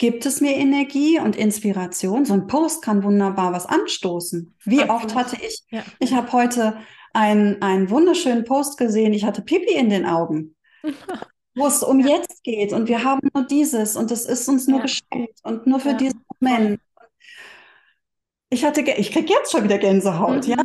gibt es mir Energie und Inspiration. So ein Post kann wunderbar was anstoßen. Wie Absolut. oft hatte ich, ja. ich habe heute einen, einen wunderschönen Post gesehen, ich hatte Pipi in den Augen. wo es um ja. jetzt geht und wir haben nur dieses und es ist uns nur ja. geschenkt und nur für diesen Moment. Ich hatte, ich kriege jetzt schon wieder Gänsehaut, mhm. ja.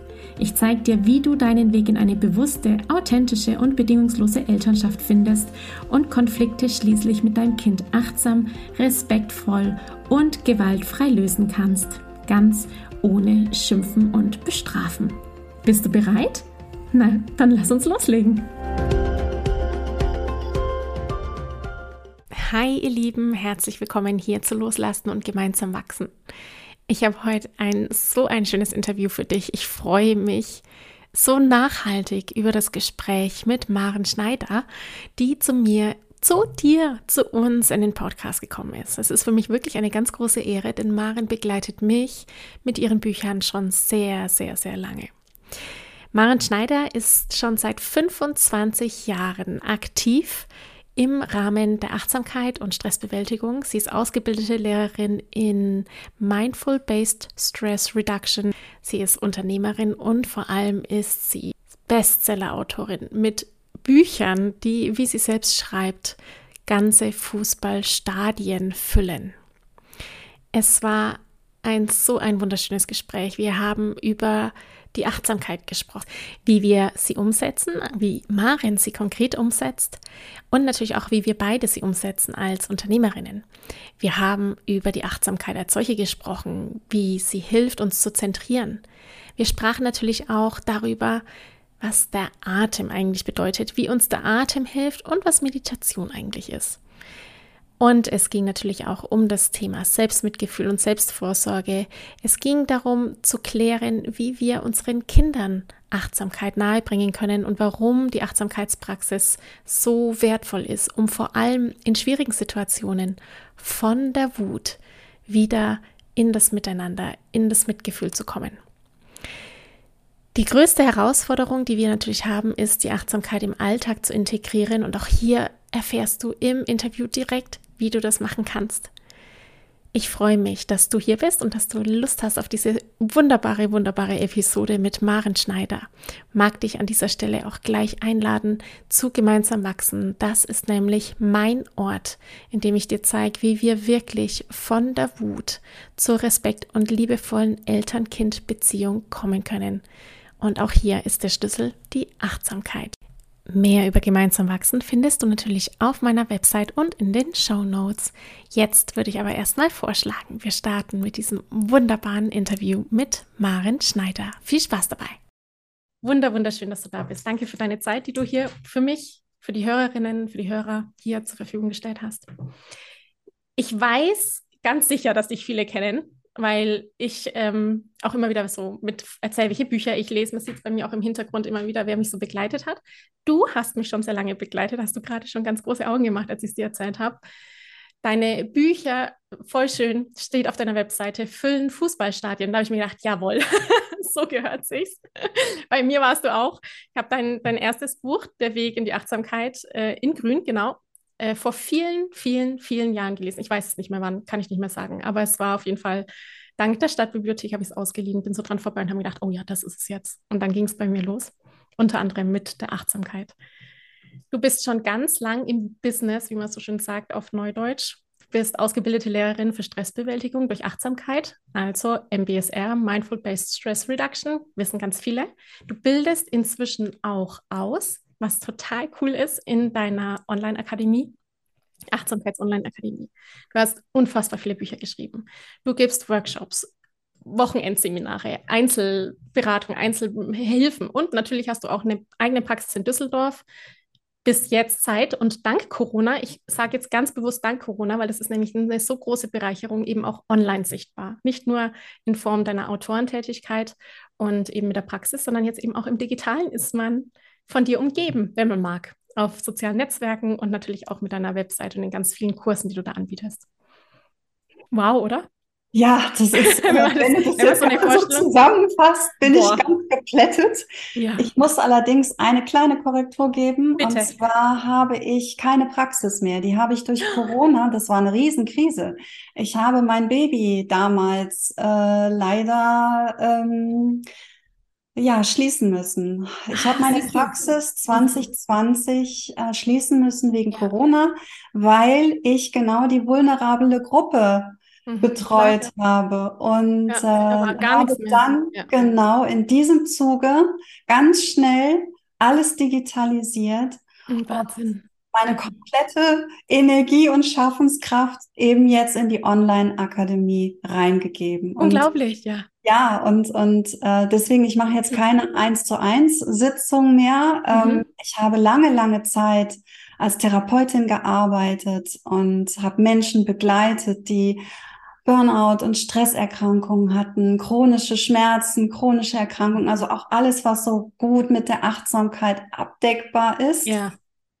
Ich zeige dir, wie du deinen Weg in eine bewusste, authentische und bedingungslose Elternschaft findest und Konflikte schließlich mit deinem Kind achtsam, respektvoll und gewaltfrei lösen kannst. Ganz ohne Schimpfen und Bestrafen. Bist du bereit? Na, dann lass uns loslegen. Hi ihr Lieben, herzlich willkommen hier zu Loslassen und gemeinsam wachsen. Ich habe heute ein so ein schönes Interview für dich. Ich freue mich so nachhaltig über das Gespräch mit Maren Schneider, die zu mir zu dir, zu uns in den Podcast gekommen ist. Es ist für mich wirklich eine ganz große Ehre, denn Maren begleitet mich mit ihren Büchern schon sehr, sehr, sehr lange. Maren Schneider ist schon seit 25 Jahren aktiv im Rahmen der Achtsamkeit und Stressbewältigung. Sie ist ausgebildete Lehrerin in Mindful-Based Stress Reduction. Sie ist Unternehmerin und vor allem ist sie Bestseller-Autorin mit Büchern, die, wie sie selbst schreibt, ganze Fußballstadien füllen. Es war ein so ein wunderschönes Gespräch. Wir haben über die Achtsamkeit gesprochen, wie wir sie umsetzen, wie Maren sie konkret umsetzt und natürlich auch, wie wir beide sie umsetzen als Unternehmerinnen. Wir haben über die Achtsamkeit als solche gesprochen, wie sie hilft, uns zu zentrieren. Wir sprachen natürlich auch darüber, was der Atem eigentlich bedeutet, wie uns der Atem hilft und was Meditation eigentlich ist. Und es ging natürlich auch um das Thema Selbstmitgefühl und Selbstvorsorge. Es ging darum zu klären, wie wir unseren Kindern Achtsamkeit nahebringen können und warum die Achtsamkeitspraxis so wertvoll ist, um vor allem in schwierigen Situationen von der Wut wieder in das Miteinander, in das Mitgefühl zu kommen. Die größte Herausforderung, die wir natürlich haben, ist, die Achtsamkeit im Alltag zu integrieren. Und auch hier erfährst du im Interview direkt, wie du das machen kannst. Ich freue mich, dass du hier bist und dass du Lust hast auf diese wunderbare, wunderbare Episode mit Maren Schneider. Mag dich an dieser Stelle auch gleich einladen zu Gemeinsam wachsen. Das ist nämlich mein Ort, in dem ich dir zeige, wie wir wirklich von der Wut zur respekt- und liebevollen Eltern-Kind-Beziehung kommen können. Und auch hier ist der Schlüssel die Achtsamkeit. Mehr über gemeinsam wachsen findest du natürlich auf meiner Website und in den Show Notes. Jetzt würde ich aber erstmal vorschlagen, wir starten mit diesem wunderbaren Interview mit Maren Schneider. Viel Spaß dabei. Wunder, wunderschön, dass du da bist. Danke für deine Zeit, die du hier für mich, für die Hörerinnen, für die Hörer hier zur Verfügung gestellt hast. Ich weiß ganz sicher, dass dich viele kennen weil ich ähm, auch immer wieder so mit erzähle, welche Bücher ich lese. Man sieht es bei mir auch im Hintergrund immer wieder, wer mich so begleitet hat. Du hast mich schon sehr lange begleitet, hast du gerade schon ganz große Augen gemacht, als ich es dir erzählt habe. Deine Bücher, voll schön, steht auf deiner Webseite, füllen Fußballstadien. Da habe ich mir gedacht, jawohl, so gehört sich's. Bei mir warst du auch. Ich habe dein, dein erstes Buch, Der Weg in die Achtsamkeit, äh, in Grün, genau, äh, vor vielen, vielen, vielen Jahren gelesen. Ich weiß es nicht mehr wann, kann ich nicht mehr sagen, aber es war auf jeden Fall, dank der Stadtbibliothek habe ich es ausgeliehen, bin so dran vorbei und habe gedacht, oh ja, das ist es jetzt. Und dann ging es bei mir los, unter anderem mit der Achtsamkeit. Du bist schon ganz lang im Business, wie man so schön sagt, auf Neudeutsch. Du bist ausgebildete Lehrerin für Stressbewältigung durch Achtsamkeit, also MBSR, Mindful Based Stress Reduction, wissen ganz viele. Du bildest inzwischen auch aus was total cool ist in deiner Online-Akademie. Achtsamkeits-Online-Akademie. Du hast unfassbar viele Bücher geschrieben. Du gibst Workshops, Wochenendseminare, Einzelberatung, Einzelhilfen und natürlich hast du auch eine eigene Praxis in Düsseldorf. bis jetzt Zeit und dank Corona, ich sage jetzt ganz bewusst dank Corona, weil das ist nämlich eine so große Bereicherung, eben auch online sichtbar. Nicht nur in Form deiner Autorentätigkeit und eben mit der Praxis, sondern jetzt eben auch im Digitalen ist man von dir umgeben, wenn man mag, auf sozialen Netzwerken und natürlich auch mit deiner Website und den ganz vielen Kursen, die du da anbietest. Wow, oder? Ja, das ist, wenn, das, wenn du das jetzt so zusammenfasst, bin Boah. ich ganz geplättet. Ja. Ich muss allerdings eine kleine Korrektur geben. Bitte. Und zwar habe ich keine Praxis mehr. Die habe ich durch Corona, das war eine Riesenkrise. Ich habe mein Baby damals äh, leider ähm, ja, schließen müssen. Ich habe meine Praxis 2020 äh, schließen müssen wegen. Corona, weil ich genau die vulnerable Gruppe Mhm, betreut klar. habe. Und ja, äh, habe dann ja. genau in diesem Zuge ganz schnell alles digitalisiert. Mhm, Wahnsinn. Meine komplette Energie und Schaffenskraft eben jetzt in die Online-Akademie reingegeben. Unglaublich, und, ja. Ja, und, und äh, deswegen, ich mache jetzt keine eins zu eins Sitzung mehr. Ähm, mhm. Ich habe lange, lange Zeit als Therapeutin gearbeitet und habe Menschen begleitet, die Burnout und Stresserkrankungen hatten, chronische Schmerzen, chronische Erkrankungen, also auch alles, was so gut mit der Achtsamkeit abdeckbar ist. Ja.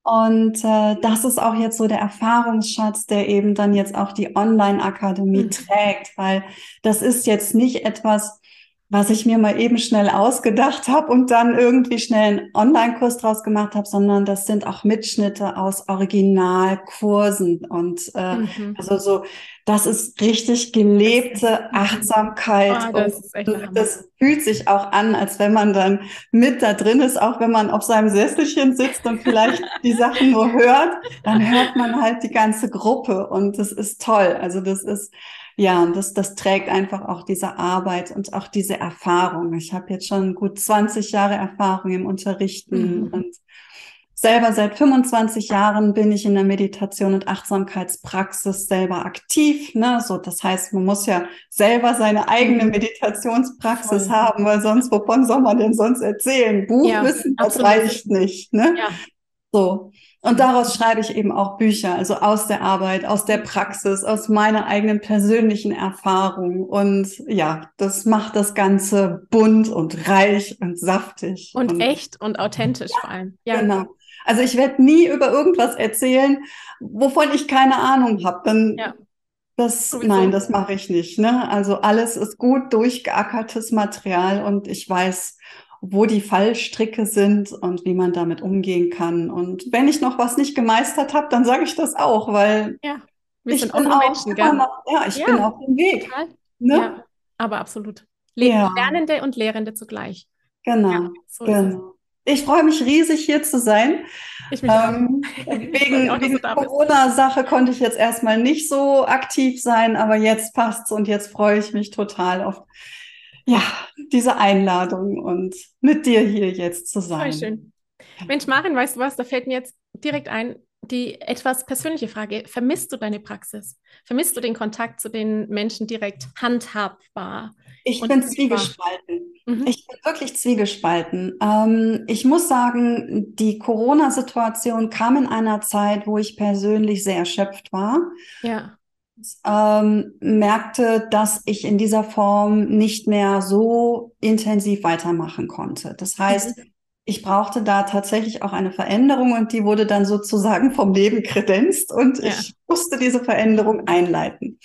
Und äh, das ist auch jetzt so der Erfahrungsschatz, der eben dann jetzt auch die Online-Akademie mhm. trägt, weil das ist jetzt nicht etwas, was ich mir mal eben schnell ausgedacht habe und dann irgendwie schnell einen Online-Kurs draus gemacht habe, sondern das sind auch Mitschnitte aus Originalkursen. Und äh, mhm. also so, das ist richtig gelebte Achtsamkeit. Oh, das und das fühlt sich auch an, als wenn man dann mit da drin ist, auch wenn man auf seinem Sesselchen sitzt und vielleicht die Sachen nur hört, dann hört man halt die ganze Gruppe. Und das ist toll. Also das ist ja, und das, das trägt einfach auch diese Arbeit und auch diese Erfahrung. Ich habe jetzt schon gut 20 Jahre Erfahrung im Unterrichten mhm. und selber seit 25 Jahren bin ich in der Meditation und Achtsamkeitspraxis selber aktiv. Ne? So, das heißt, man muss ja selber seine eigene mhm. Meditationspraxis Voll. haben, weil sonst, wovon soll man denn sonst erzählen? Buchwissen, ja, das reicht nicht. Ne? Ja. So. Und daraus schreibe ich eben auch Bücher, also aus der Arbeit, aus der Praxis, aus meiner eigenen persönlichen Erfahrung. Und ja, das macht das Ganze bunt und reich und saftig. Und, und echt und authentisch ja, vor allem. Ja, genau. Also ich werde nie über irgendwas erzählen, wovon ich keine Ahnung habe. Dann ja. das, nein, das mache ich nicht. Ne? Also alles ist gut durchgeackertes Material und ich weiß, wo die Fallstricke sind und wie man damit umgehen kann. Und wenn ich noch was nicht gemeistert habe, dann sage ich das auch, weil ja, ich bin auch Menschen? Noch, ja, ich ja, bin auf dem Weg. Ne? Ja, aber absolut. Lernende und Lehrende zugleich. Genau, so genau. Ich freue mich riesig, hier zu sein. Ich mich ähm, wegen wegen Corona-Sache konnte ich jetzt erstmal nicht so aktiv sein, aber jetzt passt's und jetzt freue ich mich total auf ja, diese Einladung und mit dir hier jetzt zu sein. Voll schön. Mensch, Marin, weißt du was? Da fällt mir jetzt direkt ein, die etwas persönliche Frage. Vermisst du deine Praxis? Vermisst du den Kontakt zu den Menschen direkt handhabbar? Ich bin zwiegespalten. Mhm. Ich bin wirklich zwiegespalten. Ähm, ich muss sagen, die Corona-Situation kam in einer Zeit, wo ich persönlich sehr erschöpft war. Ja ähm, merkte, dass ich in dieser Form nicht mehr so intensiv weitermachen konnte. Das heißt, mhm. ich brauchte da tatsächlich auch eine Veränderung und die wurde dann sozusagen vom Leben kredenzt und ja. ich musste diese Veränderung einleiten.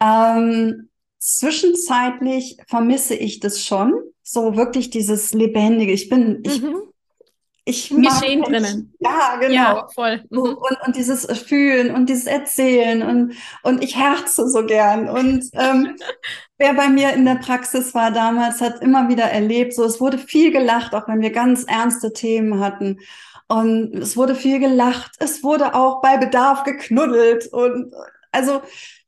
Ähm, zwischenzeitlich vermisse ich das schon, so wirklich dieses Lebendige. Ich bin, mhm ich Im Geschehen drinnen. Ja, genau. Ja, voll. Mhm. Und, und dieses Fühlen und dieses Erzählen und, und ich herze so gern. Und ähm, wer bei mir in der Praxis war damals, hat immer wieder erlebt, so es wurde viel gelacht, auch wenn wir ganz ernste Themen hatten. Und es wurde viel gelacht. Es wurde auch bei Bedarf geknuddelt. Und also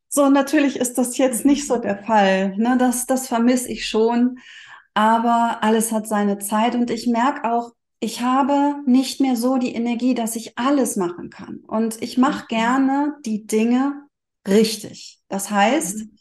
so natürlich ist das jetzt nicht so der Fall. Ne? Das, das vermisse ich schon. Aber alles hat seine Zeit und ich merke auch, ich habe nicht mehr so die Energie, dass ich alles machen kann. Und ich mache mhm. gerne die Dinge richtig. Das heißt, mhm.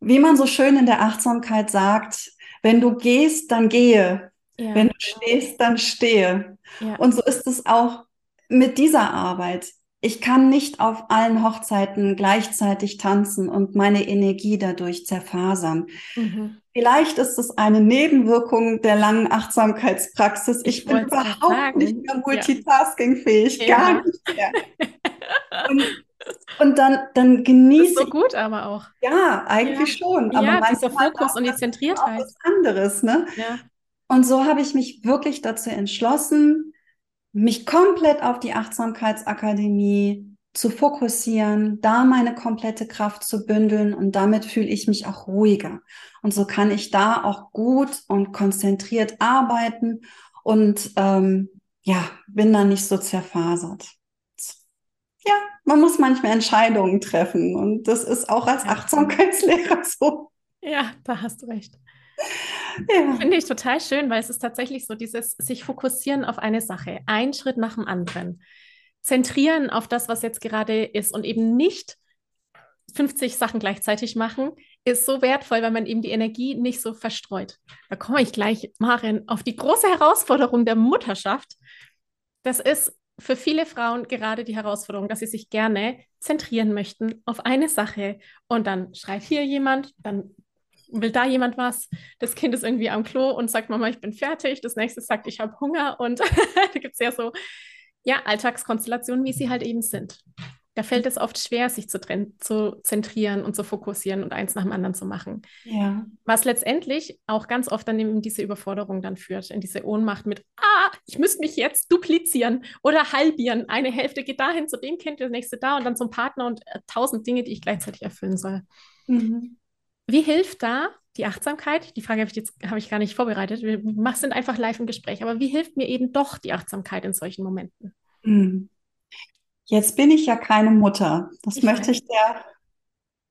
wie man so schön in der Achtsamkeit sagt, wenn du gehst, dann gehe. Ja. Wenn du stehst, dann stehe. Ja. Und so ist es auch mit dieser Arbeit, ich kann nicht auf allen Hochzeiten gleichzeitig tanzen und meine Energie dadurch zerfasern. Mhm. Vielleicht ist es eine Nebenwirkung der langen Achtsamkeitspraxis. Ich, ich bin überhaupt nicht mehr multitaskingfähig, ja. gar nicht mehr. und, und dann, dann genieße ich. so gut aber auch. Ja, eigentlich ja. schon. Aber ja, dieser Fokus und die Zentriertheit. Was anderes, ne? Ja. Und so habe ich mich wirklich dazu entschlossen, mich komplett auf die Achtsamkeitsakademie zu fokussieren, da meine komplette Kraft zu bündeln und damit fühle ich mich auch ruhiger. Und so kann ich da auch gut und konzentriert arbeiten und ähm, ja, bin dann nicht so zerfasert. Ja, man muss manchmal Entscheidungen treffen und das ist auch als Achtsamkeitslehrer so. Ja, da hast du recht. Ja. Finde ich total schön, weil es ist tatsächlich so dieses sich fokussieren auf eine Sache, ein Schritt nach dem anderen, zentrieren auf das, was jetzt gerade ist und eben nicht 50 Sachen gleichzeitig machen, ist so wertvoll, weil man eben die Energie nicht so verstreut. Da komme ich gleich, Maren, auf die große Herausforderung der Mutterschaft. Das ist für viele Frauen gerade die Herausforderung, dass sie sich gerne zentrieren möchten auf eine Sache. Und dann schreit hier jemand, dann will da jemand was, das Kind ist irgendwie am Klo und sagt, Mama, ich bin fertig, das nächste sagt, ich habe Hunger und da gibt es ja so, ja, Alltagskonstellationen, wie sie halt eben sind. Da fällt es oft schwer, sich zu, zu zentrieren und zu fokussieren und eins nach dem anderen zu machen. Ja. Was letztendlich auch ganz oft dann in diese Überforderung dann führt, in diese Ohnmacht mit, ah, ich müsste mich jetzt duplizieren oder halbieren. Eine Hälfte geht dahin zu dem Kind, das nächste da und dann zum Partner und äh, tausend Dinge, die ich gleichzeitig erfüllen soll. Mhm. Wie hilft da die Achtsamkeit? Die Frage habe ich jetzt habe ich gar nicht vorbereitet. Wir sind einfach live im Gespräch. Aber wie hilft mir eben doch die Achtsamkeit in solchen Momenten? Hm. Jetzt bin ich ja keine Mutter. Das ich möchte ich der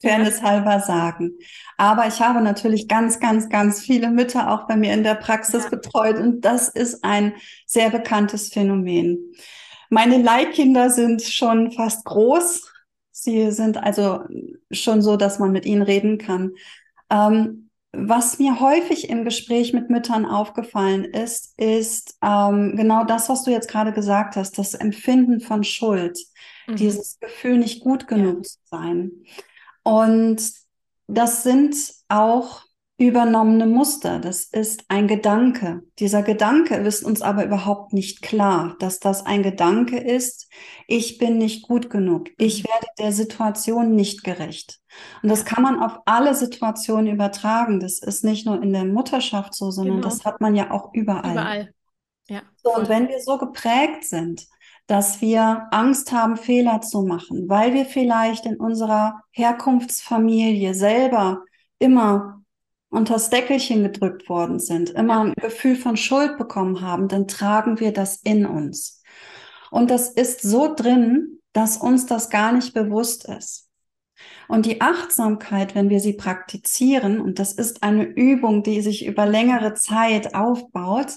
Fairness halber sagen. Aber ich habe natürlich ganz, ganz, ganz viele Mütter auch bei mir in der Praxis ja. betreut und das ist ein sehr bekanntes Phänomen. Meine Leihkinder sind schon fast groß, Sie sind also schon so, dass man mit ihnen reden kann. Ähm, was mir häufig im Gespräch mit Müttern aufgefallen ist, ist ähm, genau das, was du jetzt gerade gesagt hast, das Empfinden von Schuld, mhm. dieses Gefühl, nicht gut genug ja. zu sein. Und das sind auch übernommene Muster. Das ist ein Gedanke. Dieser Gedanke ist uns aber überhaupt nicht klar, dass das ein Gedanke ist, ich bin nicht gut genug, ich mhm. werde der Situation nicht gerecht. Und das kann man auf alle Situationen übertragen. Das ist nicht nur in der Mutterschaft so, sondern genau. das hat man ja auch überall. Überall. Ja. So, und wenn wir so geprägt sind, dass wir Angst haben, Fehler zu machen, weil wir vielleicht in unserer Herkunftsfamilie selber immer unter das Deckelchen gedrückt worden sind, immer ein Gefühl von Schuld bekommen haben, dann tragen wir das in uns. Und das ist so drin, dass uns das gar nicht bewusst ist. Und die Achtsamkeit, wenn wir sie praktizieren, und das ist eine Übung, die sich über längere Zeit aufbaut,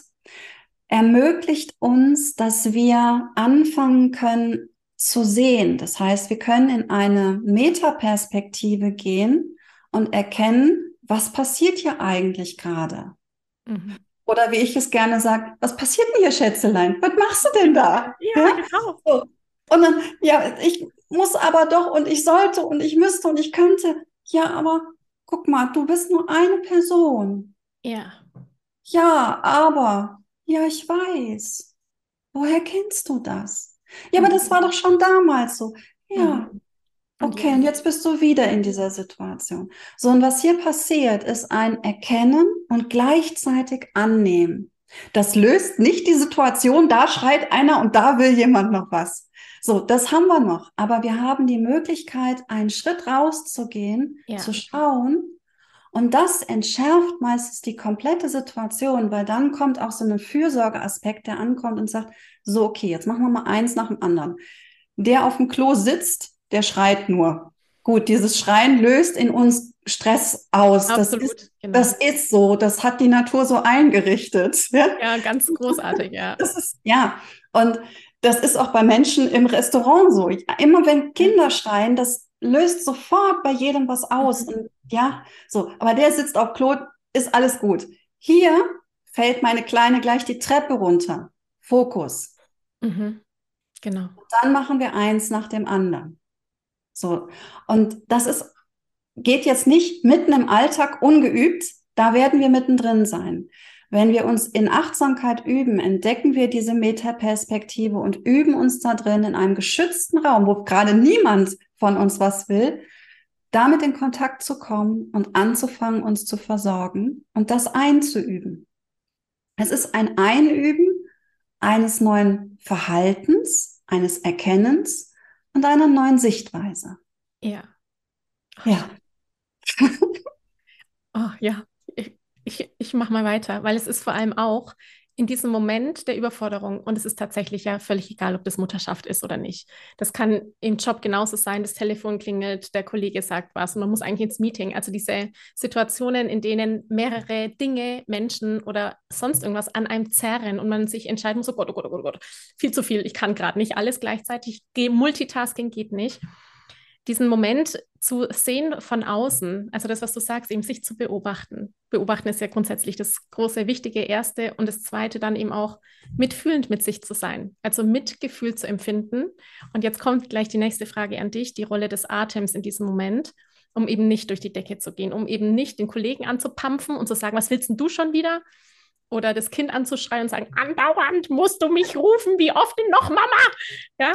ermöglicht uns, dass wir anfangen können zu sehen. Das heißt, wir können in eine Metaperspektive gehen und erkennen, was passiert hier eigentlich gerade? Mhm. Oder wie ich es gerne sage, was passiert denn hier, Schätzelein? Was machst du denn da? Ja, ja? genau. So. Und dann, ja, ich muss aber doch und ich sollte und ich müsste und ich könnte. Ja, aber guck mal, du bist nur eine Person. Ja. Ja, aber, ja, ich weiß. Woher kennst du das? Ja, aber das war doch schon damals so. Ja, mhm. Okay, und jetzt bist du wieder in dieser Situation. So, und was hier passiert, ist ein Erkennen und gleichzeitig Annehmen. Das löst nicht die Situation, da schreit einer und da will jemand noch was. So, das haben wir noch. Aber wir haben die Möglichkeit, einen Schritt rauszugehen, ja. zu schauen. Und das entschärft meistens die komplette Situation, weil dann kommt auch so ein Fürsorgeaspekt, der ankommt und sagt, so, okay, jetzt machen wir mal eins nach dem anderen. Der auf dem Klo sitzt, der schreit nur. Gut, dieses Schreien löst in uns Stress aus. Absolut, das, ist, genau. das ist so, das hat die Natur so eingerichtet. Ja, ja ganz großartig, ja. Das ist, ja, und das ist auch bei Menschen im Restaurant so. Immer wenn Kinder schreien, das löst sofort bei jedem was aus. Mhm. Und ja, so, aber der sitzt auf Klo, ist alles gut. Hier fällt meine Kleine gleich die Treppe runter. Fokus. Mhm. Genau. Und dann machen wir eins nach dem anderen. So. Und das ist, geht jetzt nicht mitten im Alltag ungeübt. Da werden wir mittendrin sein. Wenn wir uns in Achtsamkeit üben, entdecken wir diese Metaperspektive und üben uns da drin in einem geschützten Raum, wo gerade niemand von uns was will, damit in Kontakt zu kommen und anzufangen, uns zu versorgen und das einzuüben. Es ist ein Einüben eines neuen Verhaltens, eines Erkennens und einer neuen Sichtweise. Ja. Ja. oh, ja, ich, ich, ich mache mal weiter, weil es ist vor allem auch, in diesem Moment der Überforderung, und es ist tatsächlich ja völlig egal, ob das Mutterschaft ist oder nicht. Das kann im Job genauso sein, das Telefon klingelt, der Kollege sagt was. Und man muss eigentlich ins Meeting. Also diese Situationen, in denen mehrere Dinge, Menschen oder sonst irgendwas an einem zerren und man sich entscheiden muss, oh Gott, oh Gott, oh Gott, oh viel zu viel, ich kann gerade nicht alles gleichzeitig, Multitasking geht nicht diesen Moment zu sehen von außen, also das, was du sagst, eben sich zu beobachten. Beobachten ist ja grundsätzlich das große, wichtige Erste und das Zweite dann eben auch mitfühlend mit sich zu sein, also Mitgefühl zu empfinden. Und jetzt kommt gleich die nächste Frage an dich, die Rolle des Atems in diesem Moment, um eben nicht durch die Decke zu gehen, um eben nicht den Kollegen anzupampfen und zu sagen, was willst denn du schon wieder? Oder das Kind anzuschreien und sagen, andauernd musst du mich rufen, wie oft denn noch, Mama? Ja?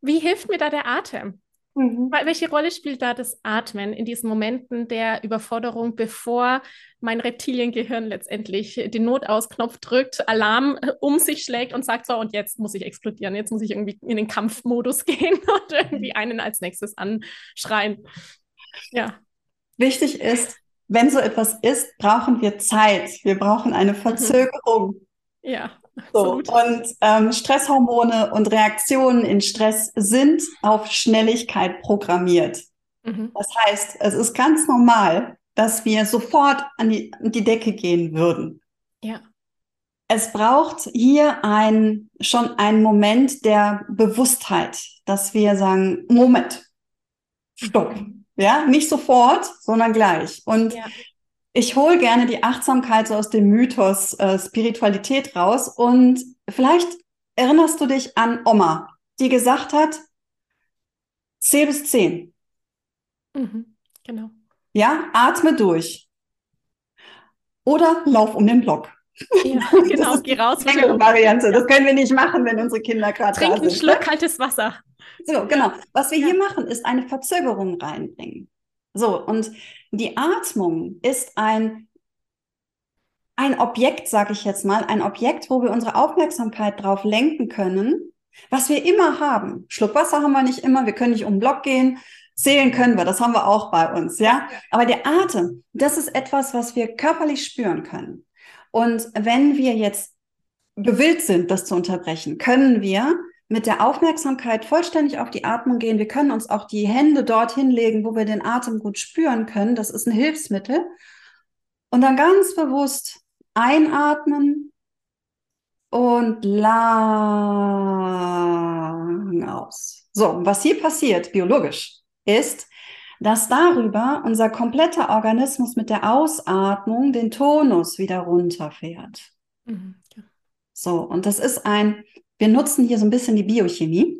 Wie hilft mir da der Atem? Mhm. Welche Rolle spielt da das Atmen in diesen Momenten der Überforderung, bevor mein Reptiliengehirn letztendlich den Notausknopf drückt, Alarm äh, um sich schlägt und sagt, so, und jetzt muss ich explodieren, jetzt muss ich irgendwie in den Kampfmodus gehen und irgendwie einen als nächstes anschreien. Ja. Wichtig ist, wenn so etwas ist, brauchen wir Zeit. Wir brauchen eine mhm. Verzögerung. Ja. So, und ähm, Stresshormone und Reaktionen in Stress sind auf Schnelligkeit programmiert. Mhm. Das heißt, es ist ganz normal, dass wir sofort an die, an die Decke gehen würden. Ja. Es braucht hier ein, schon einen Moment der Bewusstheit, dass wir sagen, Moment, stopp. Mhm. Ja, nicht sofort, sondern gleich. Und ja ich hole gerne die Achtsamkeit so aus dem Mythos äh, Spiritualität raus und vielleicht erinnerst du dich an Oma, die gesagt hat, zähl bis zehn. Mhm, genau. Ja, atme durch. Oder lauf um den Block. Ja, genau, geh raus. Das Variante. Das können wir nicht machen, wenn unsere Kinder gerade Trink einen Schluck kaltes Wasser. So, genau. Was wir ja. hier machen, ist eine Verzögerung reinbringen. So, und die Atmung ist ein, ein Objekt, sage ich jetzt mal, ein Objekt, wo wir unsere Aufmerksamkeit drauf lenken können, was wir immer haben. Schluck Wasser haben wir nicht immer, wir können nicht um den Block gehen, zählen können wir, das haben wir auch bei uns, ja. Aber der Atem, das ist etwas, was wir körperlich spüren können. Und wenn wir jetzt gewillt sind, das zu unterbrechen, können wir mit der Aufmerksamkeit vollständig auf die Atmung gehen. Wir können uns auch die Hände dorthin legen, wo wir den Atem gut spüren können. Das ist ein Hilfsmittel. Und dann ganz bewusst einatmen und lang aus. So, was hier passiert, biologisch, ist, dass darüber unser kompletter Organismus mit der Ausatmung den Tonus wieder runterfährt. Mhm. So, und das ist ein wir nutzen hier so ein bisschen die Biochemie.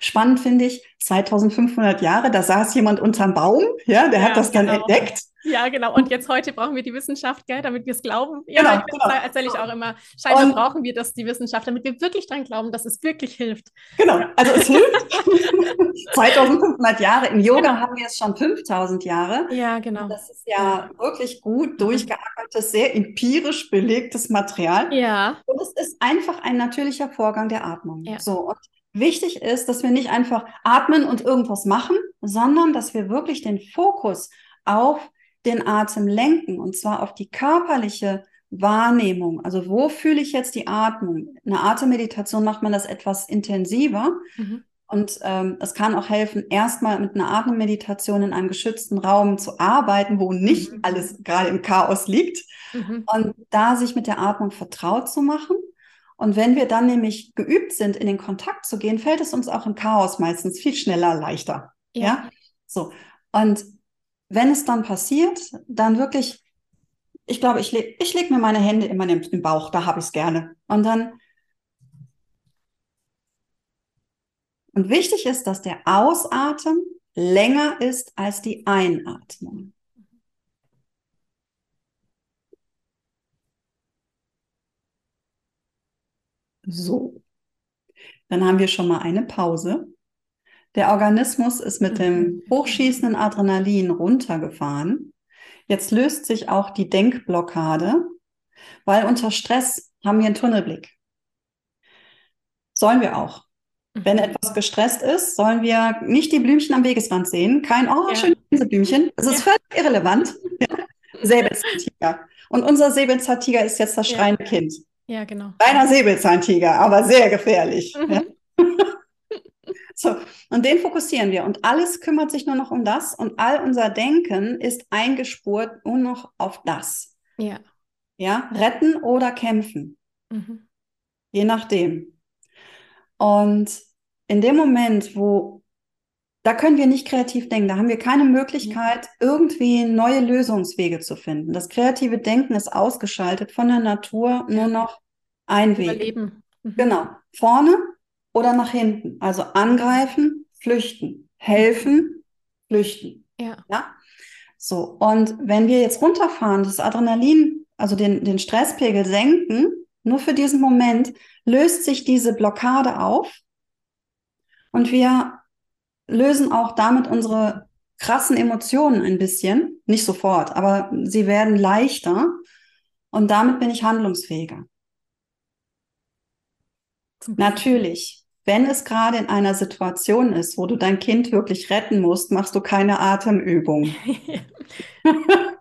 Spannend finde ich, 2500 Jahre, da saß jemand unterm Baum, ja, der ja, hat das dann genau. entdeckt. Ja, genau. Und jetzt heute brauchen wir die Wissenschaft, gell, damit wir es glauben. Ja, genau, genau. erzähle ich auch immer. Scheinbar und, brauchen wir das, die Wissenschaft, damit wir wirklich dran glauben, dass es wirklich hilft. Genau, also es hilft. 2500 Jahre. Im Yoga genau. haben wir es schon 5000 Jahre. Ja, genau. Und das ist ja, ja. wirklich gut durchgearbeitetes, sehr empirisch belegtes Material. Ja. Und es ist einfach ein natürlicher Vorgang der Atmung. Ja. So, und Wichtig ist, dass wir nicht einfach atmen und irgendwas machen, sondern dass wir wirklich den Fokus auf den Atem lenken und zwar auf die körperliche Wahrnehmung. Also wo fühle ich jetzt die Atmung? Eine Atemmeditation macht man das etwas intensiver. Mhm. Und ähm, es kann auch helfen, erstmal mit einer Atemmeditation in einem geschützten Raum zu arbeiten, wo nicht mhm. alles gerade im Chaos liegt. Mhm. Und da sich mit der Atmung vertraut zu machen. Und wenn wir dann nämlich geübt sind, in den Kontakt zu gehen, fällt es uns auch im Chaos meistens viel schneller, leichter. Ja. ja? So. Und wenn es dann passiert, dann wirklich, ich glaube, ich lege ich leg mir meine Hände immer im, im Bauch, da habe ich es gerne. Und dann Und wichtig ist, dass der Ausatmen länger ist als die Einatmung. So. Dann haben wir schon mal eine Pause. Der Organismus ist mit dem mhm. hochschießenden Adrenalin runtergefahren. Jetzt löst sich auch die Denkblockade, weil unter Stress haben wir einen Tunnelblick. Sollen wir auch. Wenn mhm. etwas gestresst ist, sollen wir nicht die Blümchen am Wegesrand sehen. Kein, oh, ja. schöne Blümchen. Das ist ja. völlig irrelevant. Säbelzahntiger. Und unser Säbelzahntiger ist jetzt das schreiende ja. Kind. Ja, genau. Kleiner Säbelzahntiger, aber sehr gefährlich. Mhm. So, und den fokussieren wir. Und alles kümmert sich nur noch um das. Und all unser Denken ist eingespurt nur noch auf das. Ja. Ja, retten oder kämpfen. Mhm. Je nachdem. Und in dem Moment, wo da können wir nicht kreativ denken, da haben wir keine Möglichkeit, irgendwie neue Lösungswege zu finden. Das kreative Denken ist ausgeschaltet von der Natur, nur noch ein Weg. Überleben. Mhm. Genau. Vorne oder nach hinten. Also angreifen, flüchten, helfen, flüchten. Ja. ja? So. Und wenn wir jetzt runterfahren, das Adrenalin, also den, den Stresspegel senken, nur für diesen Moment löst sich diese Blockade auf und wir lösen auch damit unsere krassen Emotionen ein bisschen, nicht sofort, aber sie werden leichter und damit bin ich handlungsfähiger. Natürlich, wenn es gerade in einer Situation ist, wo du dein Kind wirklich retten musst, machst du keine Atemübung.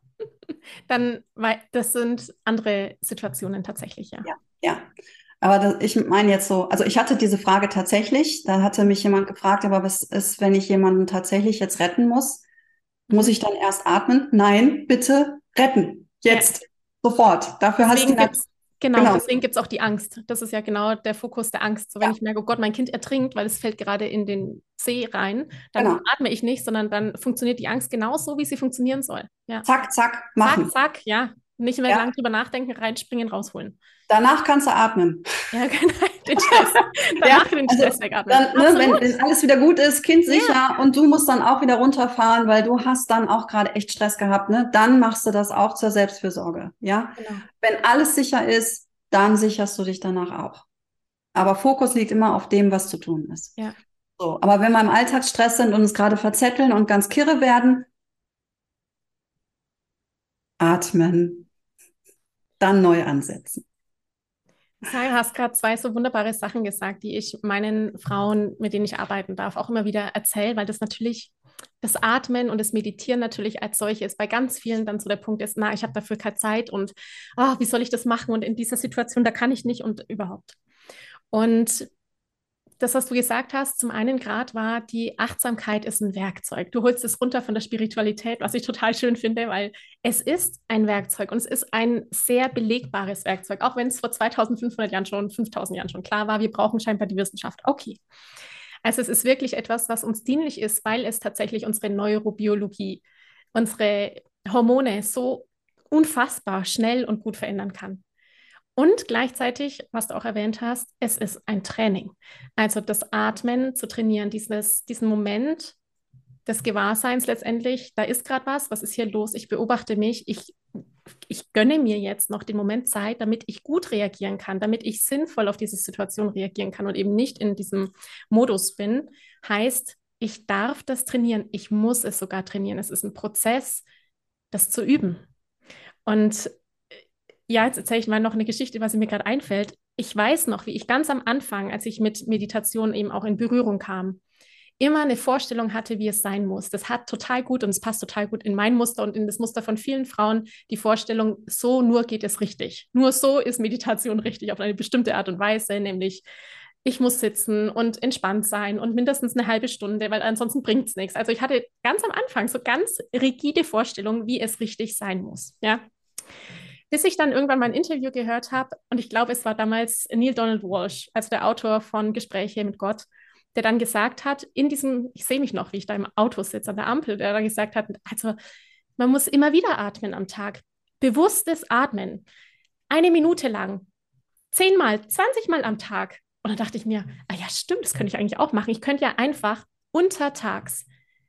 Dann, weil das sind andere Situationen tatsächlich, ja. Ja, ja. Aber das, ich meine jetzt so, also ich hatte diese Frage tatsächlich, da hatte mich jemand gefragt, aber was ist, wenn ich jemanden tatsächlich jetzt retten muss? Muss ich dann erst atmen? Nein, bitte retten. Jetzt. Ja. Sofort. Dafür Deswegen hast du Genau, genau. deswegen gibt es auch die Angst. Das ist ja genau der Fokus der Angst. So, wenn ja. ich merke, oh Gott, mein Kind ertrinkt, weil es fällt gerade in den See rein, dann genau. atme ich nicht, sondern dann funktioniert die Angst genauso, wie sie funktionieren soll. Ja. Zack, zack, machen. Zack, zack, ja. Nicht mehr ja. lang drüber nachdenken, reinspringen, rausholen. Danach kannst du atmen. Ja, genau. Den Stress. Danach ja, den Stress also, wegatmen. Dann, ne, wenn, wenn, alles wieder gut ist, Kind sicher ja. und du musst dann auch wieder runterfahren, weil du hast dann auch gerade echt Stress gehabt, ne? Dann machst du das auch zur Selbstfürsorge. Ja. Genau. Wenn alles sicher ist, dann sicherst du dich danach auch. Aber Fokus liegt immer auf dem, was zu tun ist. Ja. So, aber wenn wir im Alltagsstress sind und uns gerade verzetteln und ganz kirre werden, atmen, dann neu ansetzen. Du hast gerade zwei so wunderbare Sachen gesagt, die ich meinen Frauen, mit denen ich arbeiten darf, auch immer wieder erzähle, weil das natürlich das Atmen und das Meditieren natürlich als solches bei ganz vielen dann so der Punkt ist, na, ich habe dafür keine Zeit und oh, wie soll ich das machen und in dieser Situation, da kann ich nicht und überhaupt. Und das, was du gesagt hast, zum einen Grad war, die Achtsamkeit ist ein Werkzeug. Du holst es runter von der Spiritualität, was ich total schön finde, weil es ist ein Werkzeug und es ist ein sehr belegbares Werkzeug, auch wenn es vor 2500 Jahren schon, 5000 Jahren schon klar war, wir brauchen scheinbar die Wissenschaft. Okay. Also es ist wirklich etwas, was uns dienlich ist, weil es tatsächlich unsere Neurobiologie, unsere Hormone so unfassbar schnell und gut verändern kann. Und gleichzeitig, was du auch erwähnt hast, es ist ein Training. Also das Atmen zu trainieren, dieses, diesen Moment des Gewahrseins letztendlich, da ist gerade was, was ist hier los? Ich beobachte mich, ich, ich gönne mir jetzt noch den Moment Zeit, damit ich gut reagieren kann, damit ich sinnvoll auf diese Situation reagieren kann und eben nicht in diesem Modus bin. Heißt, ich darf das trainieren, ich muss es sogar trainieren. Es ist ein Prozess, das zu üben. Und ja, jetzt erzähle ich mal noch eine Geschichte, was mir gerade einfällt. Ich weiß noch, wie ich ganz am Anfang, als ich mit Meditation eben auch in Berührung kam, immer eine Vorstellung hatte, wie es sein muss. Das hat total gut und es passt total gut in mein Muster und in das Muster von vielen Frauen, die Vorstellung, so nur geht es richtig. Nur so ist Meditation richtig auf eine bestimmte Art und Weise, nämlich ich muss sitzen und entspannt sein und mindestens eine halbe Stunde, weil ansonsten bringt es nichts. Also ich hatte ganz am Anfang so ganz rigide Vorstellungen, wie es richtig sein muss. Ja. Bis ich dann irgendwann mal ein Interview gehört habe, und ich glaube, es war damals Neil Donald Walsh, also der Autor von Gespräche mit Gott, der dann gesagt hat, in diesem, ich sehe mich noch, wie ich da im Auto sitze an der Ampel, der dann gesagt hat, also man muss immer wieder atmen am Tag. Bewusstes Atmen. Eine Minute lang. Zehnmal, zwanzigmal am Tag. Und dann dachte ich mir, ah ja, stimmt, das könnte ich eigentlich auch machen. Ich könnte ja einfach untertags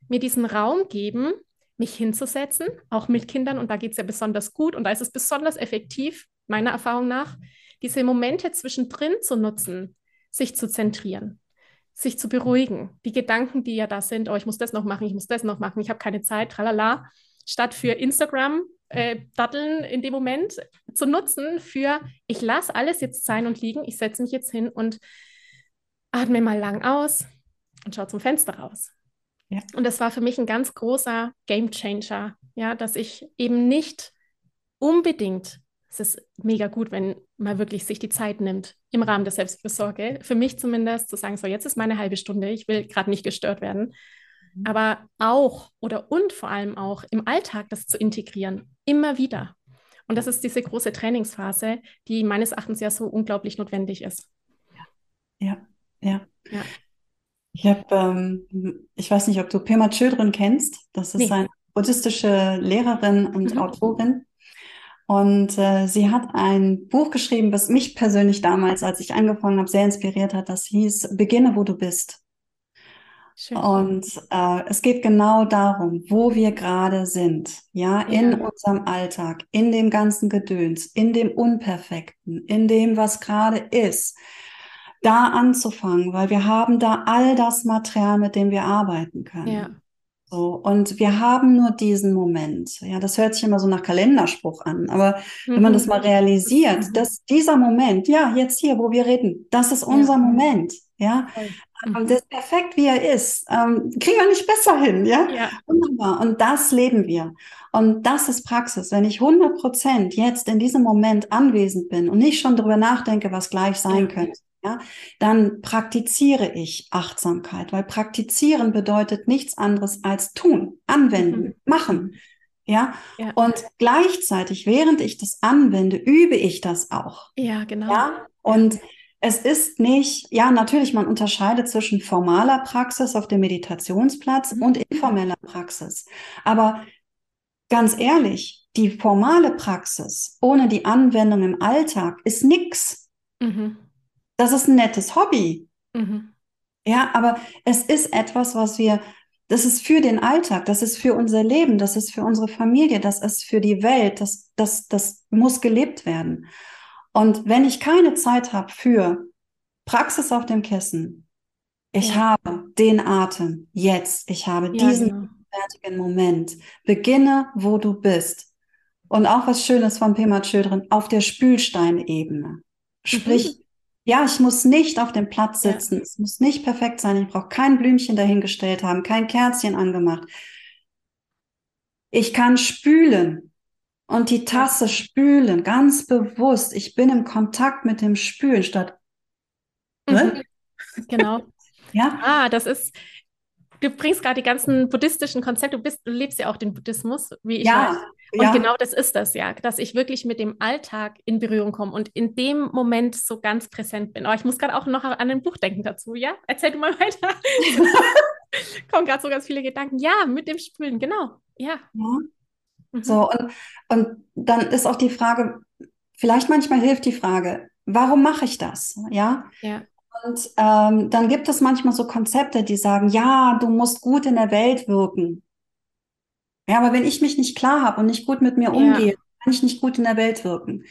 mir diesen Raum geben, mich hinzusetzen, auch mit Kindern. Und da geht es ja besonders gut und da ist es besonders effektiv, meiner Erfahrung nach, diese Momente zwischendrin zu nutzen, sich zu zentrieren, sich zu beruhigen. Die Gedanken, die ja da sind, oh, ich muss das noch machen, ich muss das noch machen, ich habe keine Zeit, tralala, statt für Instagram äh, Datteln in dem Moment zu nutzen für, ich lasse alles jetzt sein und liegen, ich setze mich jetzt hin und atme mal lang aus und schaue zum Fenster raus. Ja. Und das war für mich ein ganz großer Game Changer, ja, dass ich eben nicht unbedingt, es ist mega gut, wenn man wirklich sich die Zeit nimmt im Rahmen der Selbstfürsorge, für mich zumindest zu sagen, so jetzt ist meine halbe Stunde, ich will gerade nicht gestört werden, mhm. aber auch oder und vor allem auch im Alltag das zu integrieren, immer wieder. Und das ist diese große Trainingsphase, die meines Erachtens ja so unglaublich notwendig ist. Ja, ja. ja. Ich habe, ähm, ich weiß nicht, ob du Pema Chödrin kennst. Das ist nee. eine buddhistische Lehrerin und mhm. Autorin. Und äh, sie hat ein Buch geschrieben, was mich persönlich damals, als ich angefangen habe, sehr inspiriert hat. Das hieß Beginne, wo du bist. Schön. Und äh, es geht genau darum, wo wir gerade sind, ja, in ja. unserem Alltag, in dem ganzen Gedöns, in dem Unperfekten, in dem, was gerade ist da anzufangen, weil wir haben da all das Material, mit dem wir arbeiten können. Ja. So, und wir haben nur diesen Moment. Ja, das hört sich immer so nach Kalenderspruch an. Aber mhm. wenn man das mhm. mal realisiert, mhm. dass dieser Moment, ja, jetzt hier, wo wir reden, das ist unser ja. Moment. Ja, mhm. und das ist perfekt, wie er ist. Ähm, kriegen wir nicht besser hin. Ja, ja. Wunderbar. Und das leben wir. Und das ist Praxis. Wenn ich 100 Prozent jetzt in diesem Moment anwesend bin und nicht schon darüber nachdenke, was gleich sein könnte, ja, dann praktiziere ich Achtsamkeit, weil praktizieren bedeutet nichts anderes als tun, anwenden, mhm. machen. Ja? ja? und gleichzeitig, während ich das anwende, übe ich das auch. Ja, genau. Ja, und es ist nicht, ja, natürlich, man unterscheidet zwischen formaler Praxis auf dem Meditationsplatz mhm. und informeller Praxis. Aber ganz ehrlich, die formale Praxis ohne die Anwendung im Alltag ist nichts. Mhm das ist ein nettes Hobby. Mhm. Ja, aber es ist etwas, was wir, das ist für den Alltag, das ist für unser Leben, das ist für unsere Familie, das ist für die Welt, das, das, das muss gelebt werden. Und wenn ich keine Zeit habe für Praxis auf dem Kissen, ich ja. habe den Atem jetzt, ich habe ja, diesen genau. fertigen Moment. Beginne, wo du bist. Und auch was Schönes von Pema Chödrin, auf der Spülsteinebene. Sprich, mhm. Ja, ich muss nicht auf dem Platz sitzen. Ja. Es muss nicht perfekt sein. Ich brauche kein Blümchen dahingestellt haben, kein Kerzchen angemacht. Ich kann spülen und die Tasse spülen, ganz bewusst. Ich bin im Kontakt mit dem Spülen statt. Mhm. Genau. ja. Ah, das ist, du bringst gerade die ganzen buddhistischen Konzepte, du, bist, du lebst ja auch den Buddhismus, wie ich ja, weiß. Und ja. genau das ist das ja, dass ich wirklich mit dem Alltag in Berührung komme und in dem Moment so ganz präsent bin. Aber ich muss gerade auch noch an ein Buch denken dazu, ja? Erzähl du mal weiter. Kommen gerade so ganz viele Gedanken. Ja, mit dem Sprühen, genau. Ja. ja. Mhm. So, und, und dann ist auch die Frage, vielleicht manchmal hilft die Frage, warum mache ich das? Ja. Ja. Und ähm, dann gibt es manchmal so Konzepte, die sagen, ja, du musst gut in der Welt wirken. Ja, aber wenn ich mich nicht klar habe und nicht gut mit mir ja. umgehe, kann ich nicht gut in der Welt wirken.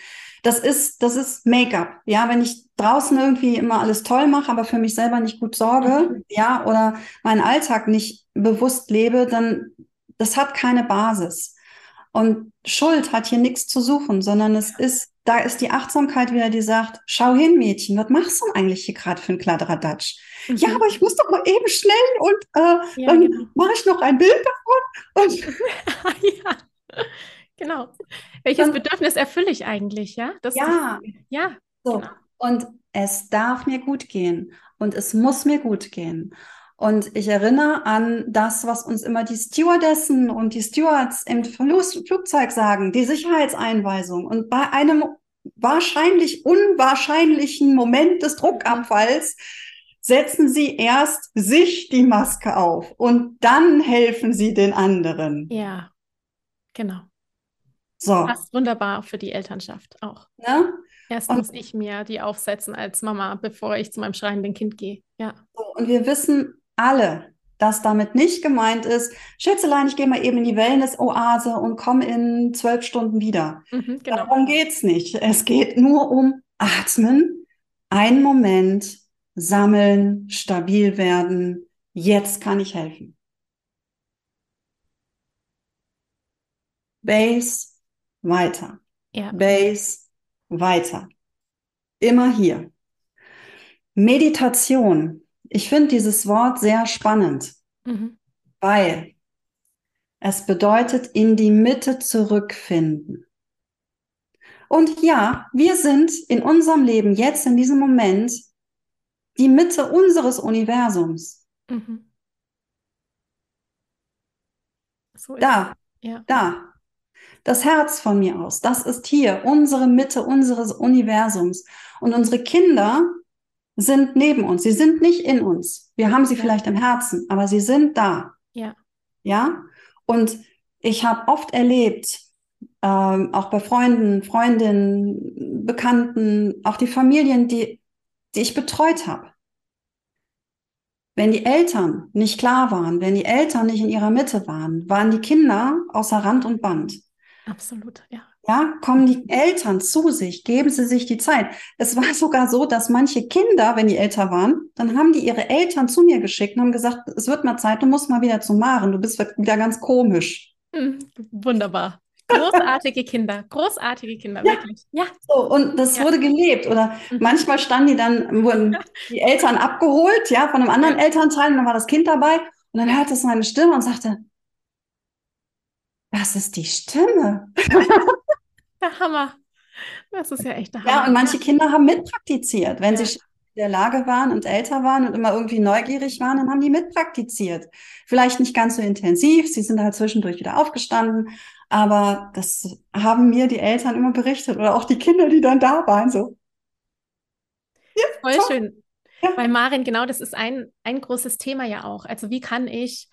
Das ist, das ist Make-up. Ja, wenn ich draußen irgendwie immer alles toll mache, aber für mich selber nicht gut sorge, mhm. ja, oder meinen Alltag nicht bewusst lebe, dann, das hat keine Basis. Und Schuld hat hier nichts zu suchen, sondern es ist, da ist die Achtsamkeit wieder, die sagt, schau hin, Mädchen, was machst du denn eigentlich hier gerade für ein Kladderadatsch? Mhm. Ja, aber ich muss doch mal eben schnell und äh, ja, dann genau. mache ich noch ein Bild davon. Und ja, genau. Welches dann, Bedürfnis erfülle ich eigentlich, ja? Das ja, ist, ja. So. Genau. Und es darf mir gut gehen und es muss mir gut gehen. Und ich erinnere an das, was uns immer die Stewardessen und die Stewards im Flugzeug sagen, die Sicherheitseinweisung. Und bei einem wahrscheinlich unwahrscheinlichen Moment des Druckabfalls setzen Sie erst sich die Maske auf und dann helfen Sie den anderen. Ja, genau. So. Passt wunderbar für die Elternschaft auch. Ne? Erst und, muss ich mir die aufsetzen als Mama, bevor ich zu meinem schreienden Kind gehe. Ja. Und wir wissen alle, dass damit nicht gemeint ist, Schätzelein, ich gehe mal eben in die Wellness-Oase und komme in zwölf Stunden wieder. Mhm, genau. Darum geht's nicht. Es geht nur um Atmen, einen Moment, sammeln, stabil werden. Jetzt kann ich helfen. Base, weiter. Ja. Base, weiter. Immer hier. Meditation. Ich finde dieses Wort sehr spannend, mhm. weil es bedeutet in die Mitte zurückfinden. Und ja, wir sind in unserem Leben jetzt in diesem Moment die Mitte unseres Universums. Mhm. So da, ja. da, das Herz von mir aus, das ist hier unsere Mitte unseres Universums. Und unsere Kinder sind neben uns. Sie sind nicht in uns. Wir haben sie ja. vielleicht im Herzen, aber sie sind da. Ja. Ja. Und ich habe oft erlebt, ähm, auch bei Freunden, Freundinnen, Bekannten, auch die Familien, die, die ich betreut habe. Wenn die Eltern nicht klar waren, wenn die Eltern nicht in ihrer Mitte waren, waren die Kinder außer Rand und Band. Absolut, ja. Ja, kommen die Eltern zu sich, geben sie sich die Zeit. Es war sogar so, dass manche Kinder, wenn die älter waren, dann haben die ihre Eltern zu mir geschickt und haben gesagt, es wird mal Zeit, du musst mal wieder zu Maren, du bist wieder ganz komisch. Mhm, wunderbar. Großartige Kinder, großartige Kinder, ja. wirklich. Ja. So, und das ja. wurde gelebt. Oder mhm. manchmal standen die dann, wurden die Eltern abgeholt, ja, von einem anderen. Elternteil, und dann war das Kind dabei und dann hörte es meine Stimme und sagte, das ist die Stimme. Der Hammer. Das ist ja echt der Hammer. Ja, und manche Kinder haben mitpraktiziert. Wenn ja. sie in der Lage waren und älter waren und immer irgendwie neugierig waren, dann haben die mitpraktiziert. Vielleicht nicht ganz so intensiv, sie sind halt zwischendurch wieder aufgestanden, aber das haben mir die Eltern immer berichtet oder auch die Kinder, die dann da waren, so. Ja, Voll so. schön. Ja. Weil Marin, genau das ist ein, ein großes Thema ja auch. Also wie kann ich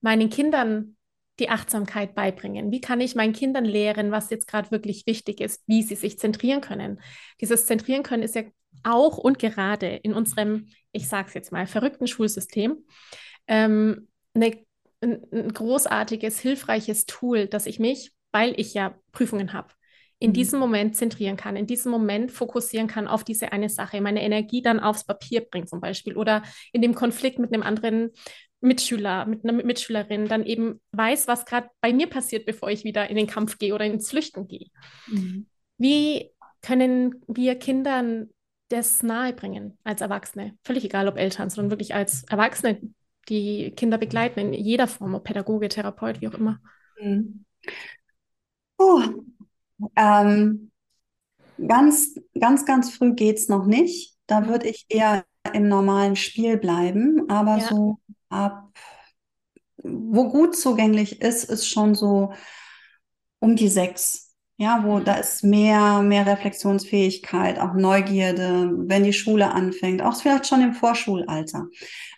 meinen Kindern die Achtsamkeit beibringen? Wie kann ich meinen Kindern lehren, was jetzt gerade wirklich wichtig ist, wie sie sich zentrieren können? Dieses Zentrieren können ist ja auch und gerade in unserem, ich sage es jetzt mal, verrückten Schulsystem ähm, eine, ein, großartiges, hilfreiches Tool, dass ich mich, weil ich ja Prüfungen habe, in mhm. diesem Moment zentrieren kann, in diesem Moment fokussieren kann auf diese eine Sache, meine Energie dann aufs Papier bringen zum Beispiel oder in dem Konflikt mit einem anderen Mitschüler, mit einer Mitschülerin dann eben weiß, was gerade bei mir passiert, bevor ich wieder in den Kampf gehe oder ins Flüchten gehe. Mhm. Wie können wir Kindern das nahebringen als Erwachsene? Völlig egal, ob Eltern, sondern wirklich als Erwachsene, die Kinder begleiten in jeder Form, ob Pädagoge, Therapeut, wie auch immer. Mhm. Oh, ähm, ganz, ganz, ganz früh geht es noch nicht. Da mhm. würde ich eher im normalen Spiel bleiben, aber ja. so ab, wo gut zugänglich ist, ist schon so um die sechs. Ja, wo da ist mehr, mehr Reflexionsfähigkeit, auch Neugierde, wenn die Schule anfängt, auch vielleicht schon im Vorschulalter.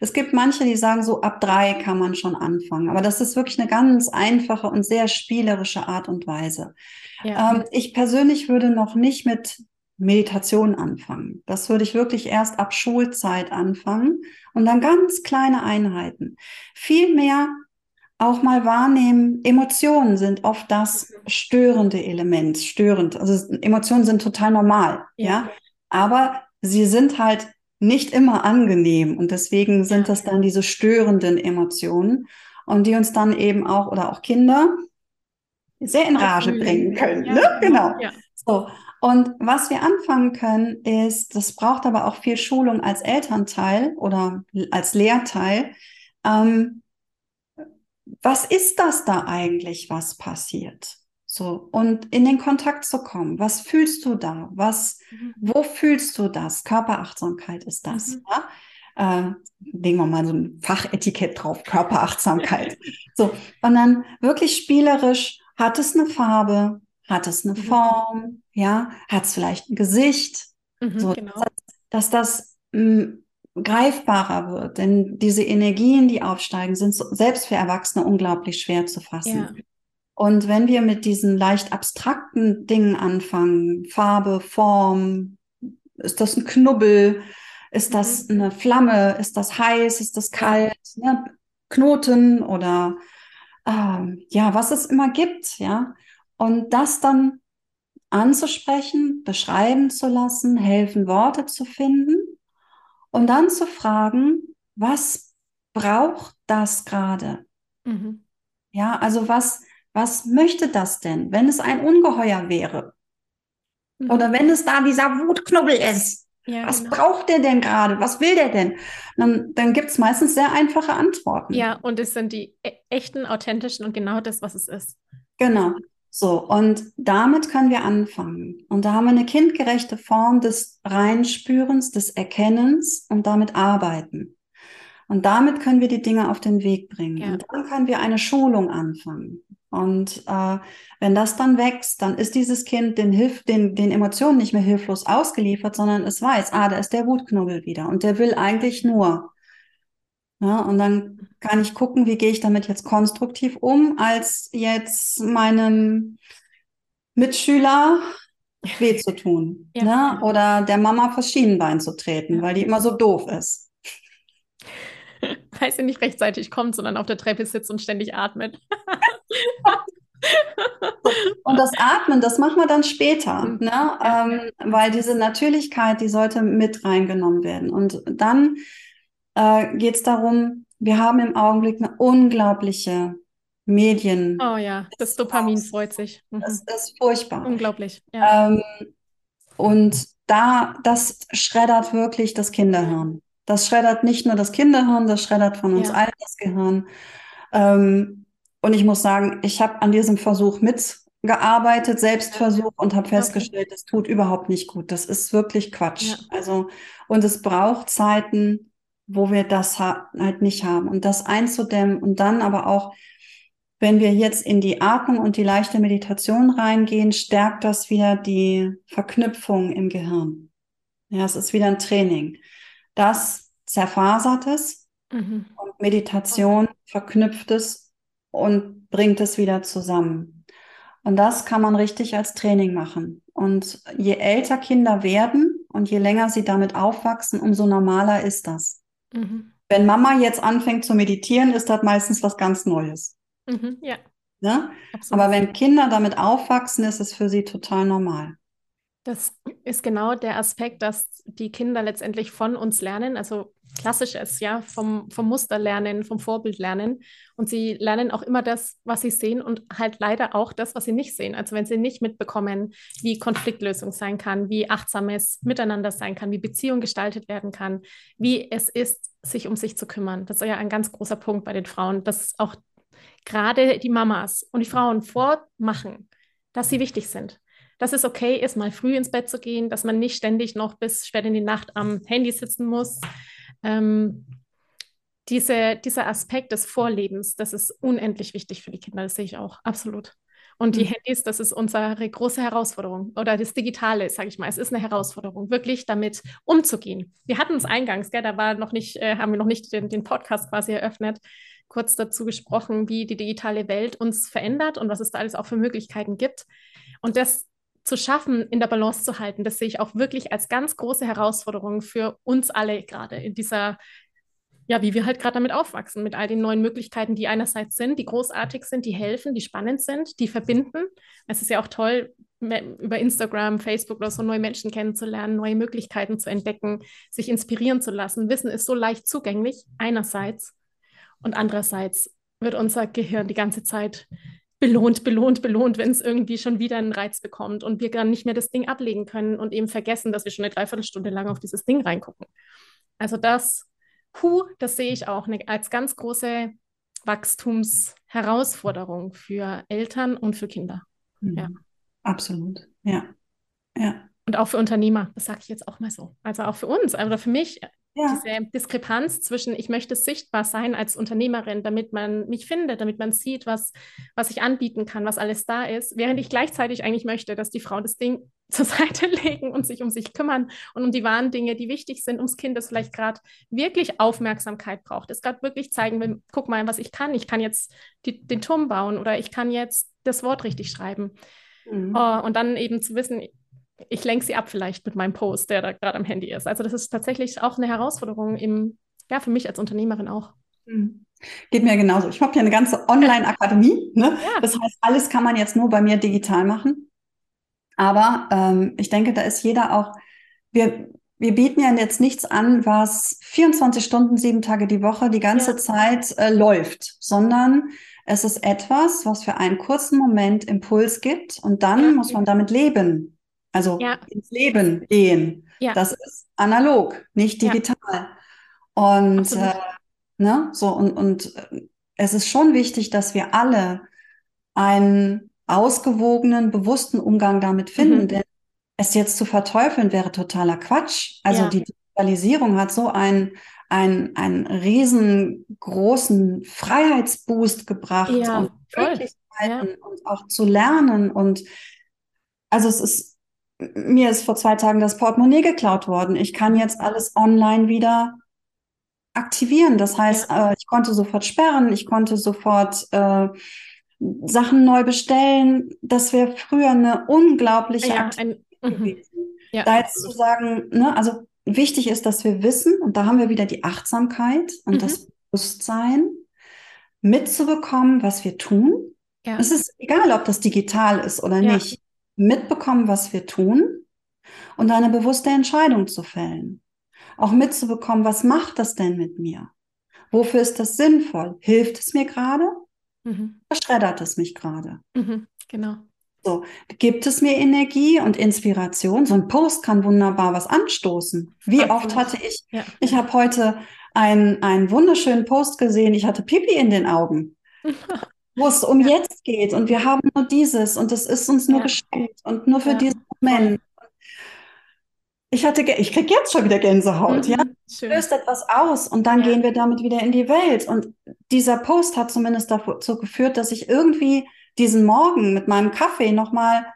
Es gibt manche, die sagen, so ab drei kann man schon anfangen. Aber das ist wirklich eine ganz einfache und sehr spielerische Art und Weise. Ja. Ähm, ich persönlich würde noch nicht mit Meditation anfangen. Das würde ich wirklich erst ab Schulzeit anfangen und dann ganz kleine Einheiten. Vielmehr auch mal wahrnehmen, Emotionen sind oft das störende Element, störend. Also Emotionen sind total normal, ja, ja? aber sie sind halt nicht immer angenehm und deswegen sind das dann diese störenden Emotionen und die uns dann eben auch oder auch Kinder sehr in Rage bringen können. Ja, ne? Genau. Ja. So. Und was wir anfangen können, ist, das braucht aber auch viel Schulung als Elternteil oder als Lehrteil. Ähm, was ist das da eigentlich, was passiert? So, und in den Kontakt zu kommen. Was fühlst du da? Was, mhm. wo fühlst du das? Körperachtsamkeit ist das. Mhm. Ja? Äh, legen wir mal so ein Fachetikett drauf, Körperachtsamkeit. so, und dann wirklich spielerisch, hat es eine Farbe? Hat es eine mhm. Form? Ja, hat es vielleicht ein Gesicht? Mhm, so, genau. dass, dass das mh, mm, greifbarer wird. Denn diese Energien, die aufsteigen, sind so, selbst für Erwachsene unglaublich schwer zu fassen. Ja. Und wenn wir mit diesen leicht abstrakten Dingen anfangen, Farbe, Form, ist das ein Knubbel, ist das mhm. eine Flamme, ist das heiß, ist das kalt, ne? Knoten oder ähm, ja, was es immer gibt, ja. Und das dann anzusprechen, beschreiben zu lassen, helfen, Worte zu finden und dann zu fragen, was braucht das gerade? Mhm. Ja, also was, was möchte das denn, wenn es ein Ungeheuer wäre? Mhm. Oder wenn es da dieser Wutknubbel ist? Ja, was genau. braucht der denn gerade? Was will der denn? Dann, dann gibt es meistens sehr einfache Antworten. Ja, und es sind die e echten, authentischen und genau das, was es ist. Genau. So, und damit können wir anfangen. Und da haben wir eine kindgerechte Form des Reinspürens, des Erkennens und damit arbeiten. Und damit können wir die Dinge auf den Weg bringen. Ja. Und dann können wir eine Schulung anfangen. Und äh, wenn das dann wächst, dann ist dieses Kind den, Hilf den, den Emotionen nicht mehr hilflos ausgeliefert, sondern es weiß, ah, da ist der Wutknubbel wieder und der will eigentlich nur. Ja, und dann kann ich gucken, wie gehe ich damit jetzt konstruktiv um, als jetzt meinem Mitschüler weh zu tun. Ja. Ne? Oder der Mama vors Schienenbein zu treten, weil die immer so doof ist. Weil sie nicht rechtzeitig kommt, sondern auf der Treppe sitzt und ständig atmet. und das Atmen, das machen wir dann später, mhm. ne? Ähm, weil diese Natürlichkeit, die sollte mit reingenommen werden. Und dann äh, geht es darum, wir haben im Augenblick eine unglaubliche Medien. Oh ja, das Dopamin freut sich. Mhm. Das ist furchtbar. Unglaublich. Ja. Ähm, und da, das schreddert wirklich das Kinderhirn. Das schreddert nicht nur das Kinderhirn, das schreddert von uns ja. allen das Gehirn. Ähm, und ich muss sagen, ich habe an diesem Versuch mitgearbeitet, Selbstversuch und habe festgestellt, das tut überhaupt nicht gut. Das ist wirklich Quatsch. Ja. Also, und es braucht Zeiten, wo wir das halt nicht haben. Und das einzudämmen und dann aber auch, wenn wir jetzt in die Atmung und die leichte Meditation reingehen, stärkt das wieder die Verknüpfung im Gehirn. Ja, es ist wieder ein Training. Das zerfasert es mhm. und Meditation verknüpft es und bringt es wieder zusammen. Und das kann man richtig als Training machen. Und je älter Kinder werden und je länger sie damit aufwachsen, umso normaler ist das. Mhm. Wenn Mama jetzt anfängt zu meditieren, ist das meistens was ganz Neues. Mhm, ja. ja? Aber wenn Kinder damit aufwachsen, ist es für sie total normal. Das ist genau der Aspekt, dass die Kinder letztendlich von uns lernen, also klassisches, ja, vom, vom Muster lernen, vom Vorbild lernen. Und sie lernen auch immer das, was sie sehen und halt leider auch das, was sie nicht sehen. Also wenn sie nicht mitbekommen, wie Konfliktlösung sein kann, wie achtsames Miteinander sein kann, wie Beziehung gestaltet werden kann, wie es ist, sich um sich zu kümmern. Das ist ja ein ganz großer Punkt bei den Frauen, dass auch gerade die Mamas und die Frauen vormachen, dass sie wichtig sind dass es okay ist, mal früh ins Bett zu gehen, dass man nicht ständig noch bis spät in die Nacht am Handy sitzen muss. Ähm, diese, dieser Aspekt des Vorlebens, das ist unendlich wichtig für die Kinder, das sehe ich auch, absolut. Und die mhm. Handys, das ist unsere große Herausforderung. Oder das Digitale, sage ich mal, es ist eine Herausforderung, wirklich damit umzugehen. Wir hatten es eingangs, gell, da war noch nicht, äh, haben wir noch nicht den, den Podcast quasi eröffnet, kurz dazu gesprochen, wie die digitale Welt uns verändert und was es da alles auch für Möglichkeiten gibt. Und das zu schaffen, in der Balance zu halten, das sehe ich auch wirklich als ganz große Herausforderung für uns alle gerade in dieser, ja, wie wir halt gerade damit aufwachsen, mit all den neuen Möglichkeiten, die einerseits sind, die großartig sind, die helfen, die spannend sind, die verbinden. Es ist ja auch toll, über Instagram, Facebook oder so neue Menschen kennenzulernen, neue Möglichkeiten zu entdecken, sich inspirieren zu lassen. Wissen ist so leicht zugänglich, einerseits. Und andererseits wird unser Gehirn die ganze Zeit belohnt, belohnt, belohnt, wenn es irgendwie schon wieder einen Reiz bekommt und wir dann nicht mehr das Ding ablegen können und eben vergessen, dass wir schon eine Dreiviertelstunde lang auf dieses Ding reingucken. Also das, hu, das sehe ich auch ne, als ganz große Wachstumsherausforderung für Eltern und für Kinder. Mhm. Ja. Absolut, ja. ja. Und auch für Unternehmer, das sage ich jetzt auch mal so. Also auch für uns, also für mich, ja. Diese Diskrepanz zwischen, ich möchte sichtbar sein als Unternehmerin, damit man mich findet, damit man sieht, was, was ich anbieten kann, was alles da ist, während ich gleichzeitig eigentlich möchte, dass die Frauen das Ding zur Seite legen und sich um sich kümmern und um die wahren Dinge, die wichtig sind, ums Kind, das vielleicht gerade wirklich Aufmerksamkeit braucht, es gerade wirklich zeigen will, guck mal, was ich kann. Ich kann jetzt die, den Turm bauen oder ich kann jetzt das Wort richtig schreiben. Mhm. Uh, und dann eben zu wissen, ich lenke sie ab vielleicht mit meinem Post, der da gerade am Handy ist. Also das ist tatsächlich auch eine Herausforderung im, ja, für mich als Unternehmerin auch. Mhm. Geht mir genauso. Ich habe ja eine ganze Online-Akademie. Ne? Ja. Das heißt, alles kann man jetzt nur bei mir digital machen. Aber ähm, ich denke, da ist jeder auch, wir, wir bieten ja jetzt nichts an, was 24 Stunden, sieben Tage die Woche die ganze ja. Zeit äh, läuft, sondern es ist etwas, was für einen kurzen Moment Impuls gibt und dann ja. muss man damit leben. Also ja. ins Leben gehen. Das ist analog, nicht digital. Und äh, ne, so und, und äh, es ist schon wichtig, dass wir alle einen ausgewogenen, bewussten Umgang damit finden, mhm. denn es jetzt zu verteufeln wäre totaler Quatsch. Also ja. die Digitalisierung hat so einen, einen, einen riesengroßen Freiheitsboost gebracht ja, und Möglichkeiten ja. und auch zu lernen. Und also es ist, mir ist vor zwei Tagen das Portemonnaie geklaut worden. Ich kann jetzt alles online wieder aktivieren. Das heißt, äh, ich konnte sofort sperren, ich konnte sofort äh, Sachen neu bestellen. Das wäre früher eine unglaubliche ja, ein, Mhm. Ja. Da jetzt zu sagen, ne, also wichtig ist, dass wir wissen, und da haben wir wieder die Achtsamkeit und mhm. das Bewusstsein, mitzubekommen, was wir tun. Ja. Es ist egal, ob das digital ist oder nicht. Mitbekommen, was wir tun und eine bewusste Entscheidung zu fällen. Auch mitzubekommen, was macht das denn mit mir? Wofür ist das sinnvoll? Hilft es mir gerade? Mhm. Verschreddert es mich gerade? Mhm. Genau. So, gibt es mir Energie und Inspiration? So ein Post kann wunderbar was anstoßen. Wie Absolut. oft hatte ich, ja. ich habe heute einen, einen wunderschönen Post gesehen, ich hatte Pipi in den Augen, wo es um jetzt geht und wir haben nur dieses und es ist uns nur geschenkt und nur für diesen Moment. Ich hatte, ich kriege jetzt schon wieder Gänsehaut, mhm, ja. Schön. Löst etwas aus und dann gehen wir damit wieder in die Welt. Und dieser Post hat zumindest dazu geführt, dass ich irgendwie diesen Morgen mit meinem Kaffee nochmal,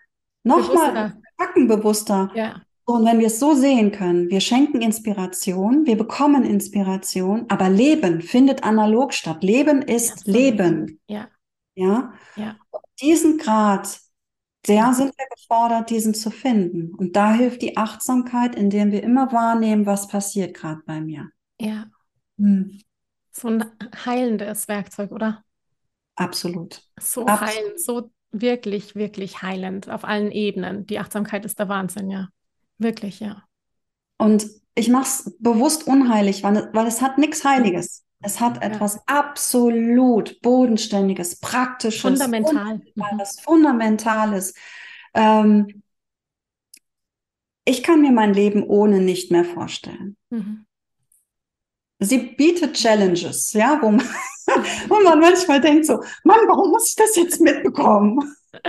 nochmal bewusster. Ja. Und wenn wir es so sehen können, wir schenken Inspiration, wir bekommen Inspiration, aber Leben findet analog statt. Leben ist ja, Leben. Ja. Ja. ja. Diesen Grad, der sind wir gefordert, diesen zu finden. Und da hilft die Achtsamkeit, indem wir immer wahrnehmen, was passiert gerade bei mir. Ja. Hm. So ein heilendes Werkzeug, oder? Absolut. So Absolut. heilend, so wirklich, wirklich heilend auf allen Ebenen. Die Achtsamkeit ist der Wahnsinn, ja. Wirklich, ja. Und ich mache es bewusst unheilig, weil, weil es hat nichts Heiliges. Es hat etwas ja. absolut Bodenständiges, Praktisches, Fundamental. Fundamentales. Fundamentales. Ähm, ich kann mir mein Leben ohne nicht mehr vorstellen. Mhm. Sie bietet Challenges, ja, wo man, wo man manchmal denkt so, Mann, warum muss ich das jetzt mitbekommen?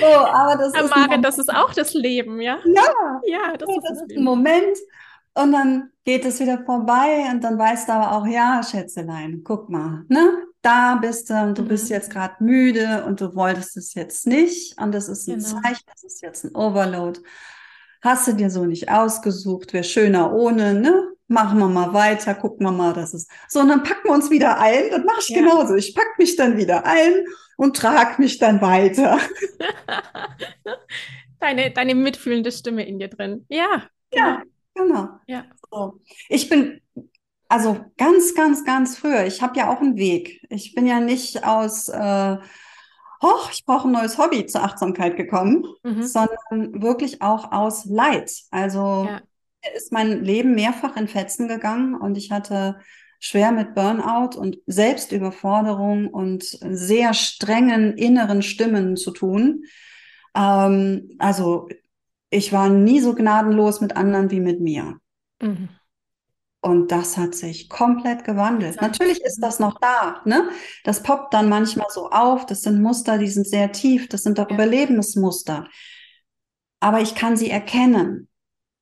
so, aber das ist Maren, das ist auch das Leben, ja? Ja, ja das, so, ist, das ist ein Moment und dann geht es wieder vorbei und dann weißt du aber auch, ja, Schätzelein, guck mal, ne? Da bist du und du mhm. bist jetzt gerade müde und du wolltest es jetzt nicht und das ist ein genau. Zeichen, das ist jetzt ein Overload. Hast du dir so nicht ausgesucht, wäre schöner ohne, ne? machen wir mal weiter, gucken wir mal, dass es so und dann packen wir uns wieder ein. Das mache ich ja. genauso. Ich pack mich dann wieder ein und trage mich dann weiter. deine, deine mitfühlende Stimme in dir drin. Ja. Genau. Ja, genau. Ja. So. Ich bin also ganz, ganz, ganz früher. Ich habe ja auch einen Weg. Ich bin ja nicht aus äh, hoch, ich brauche ein neues Hobby zur Achtsamkeit gekommen, mhm. sondern wirklich auch aus Leid. Also ja ist mein Leben mehrfach in Fetzen gegangen und ich hatte schwer mit Burnout und Selbstüberforderung und sehr strengen inneren Stimmen zu tun. Ähm, also ich war nie so gnadenlos mit anderen wie mit mir. Mhm. Und das hat sich komplett gewandelt. Natürlich ist das noch da, ne? Das poppt dann manchmal so auf. Das sind Muster, die sind sehr tief. Das sind auch. Überlebensmuster. Aber ich kann sie erkennen.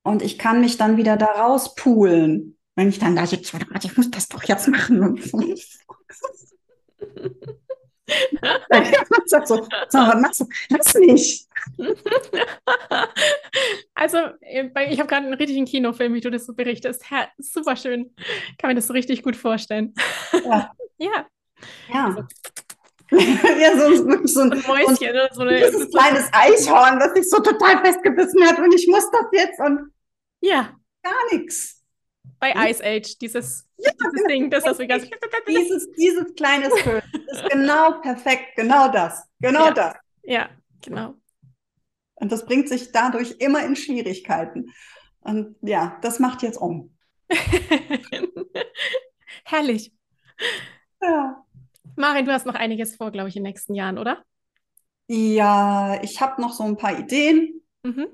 Und ich kann mich dann wieder da rauspulen. Wenn ich dann da sitze, ich muss das doch jetzt machen. sagt so, so, was machst du? Lass mich. Also, äh, ich habe gerade einen richtigen Kinofilm, wie du das so berichtest. Herr, super schön. Kann mir das so richtig gut vorstellen. Ja. ja. Ja. Also, ja, so, wirklich so ein, ein Mäuschen so ein, so eine, so kleines Eichhorn, das sich so total festgebissen hat und ich muss das jetzt und ja. Gar nichts. Bei Ice Age, dieses, ja, dieses Ding, das das ganz. Dieses, dieses kleine Skirt ist genau perfekt, genau das. Genau ja. das. Ja, genau. Und das bringt sich dadurch immer in Schwierigkeiten. Und ja, das macht jetzt um. Herrlich. Ja. Marin, du hast noch einiges vor, glaube ich, in den nächsten Jahren, oder? Ja, ich habe noch so ein paar Ideen. Mhm.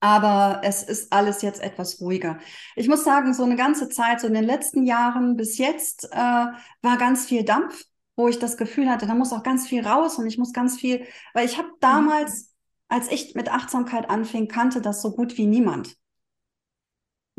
Aber es ist alles jetzt etwas ruhiger. Ich muss sagen, so eine ganze Zeit, so in den letzten Jahren bis jetzt, äh, war ganz viel Dampf, wo ich das Gefühl hatte, da muss auch ganz viel raus und ich muss ganz viel, weil ich habe mhm. damals, als ich mit Achtsamkeit anfing, kannte das so gut wie niemand.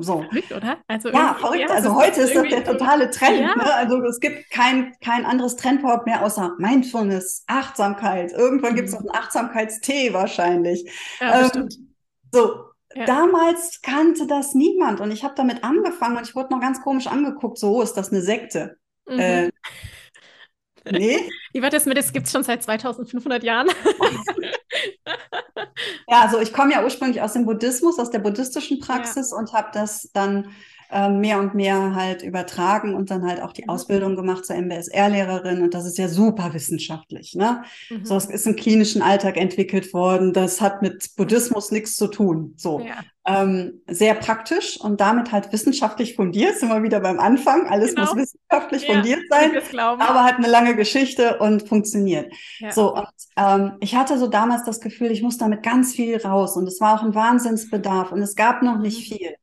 So. Verrückt, oder? Also ja, verrückt. Ja, also heute ist das der totale Trend. Ja. Ne? Also es gibt kein, kein anderes Trendwort mehr außer Mindfulness, Achtsamkeit. Irgendwann mhm. gibt es noch einen Achtsamkeitstee wahrscheinlich. Ja, ähm, so, ja. damals kannte das niemand und ich habe damit angefangen und ich wurde noch ganz komisch angeguckt. So, ist das eine Sekte? Mhm. Äh, nee. Wie war das mit, das gibt es schon seit 2500 Jahren? ja, also ich komme ja ursprünglich aus dem Buddhismus, aus der buddhistischen Praxis ja. und habe das dann ähm, mehr und mehr halt übertragen und dann halt auch die mhm. Ausbildung gemacht zur MBSR-Lehrerin und das ist ja super wissenschaftlich. Ne? Mhm. So, es ist im klinischen Alltag entwickelt worden, das hat mit Buddhismus nichts zu tun. So. Ja. Ähm, sehr praktisch und damit halt wissenschaftlich fundiert, sind wir wieder beim Anfang. Alles genau. muss wissenschaftlich ja, fundiert sein, aber hat eine lange Geschichte und funktioniert. Ja. So, und ähm, ich hatte so damals das Gefühl, ich muss damit ganz viel raus und es war auch ein Wahnsinnsbedarf und es gab noch nicht mhm. viel.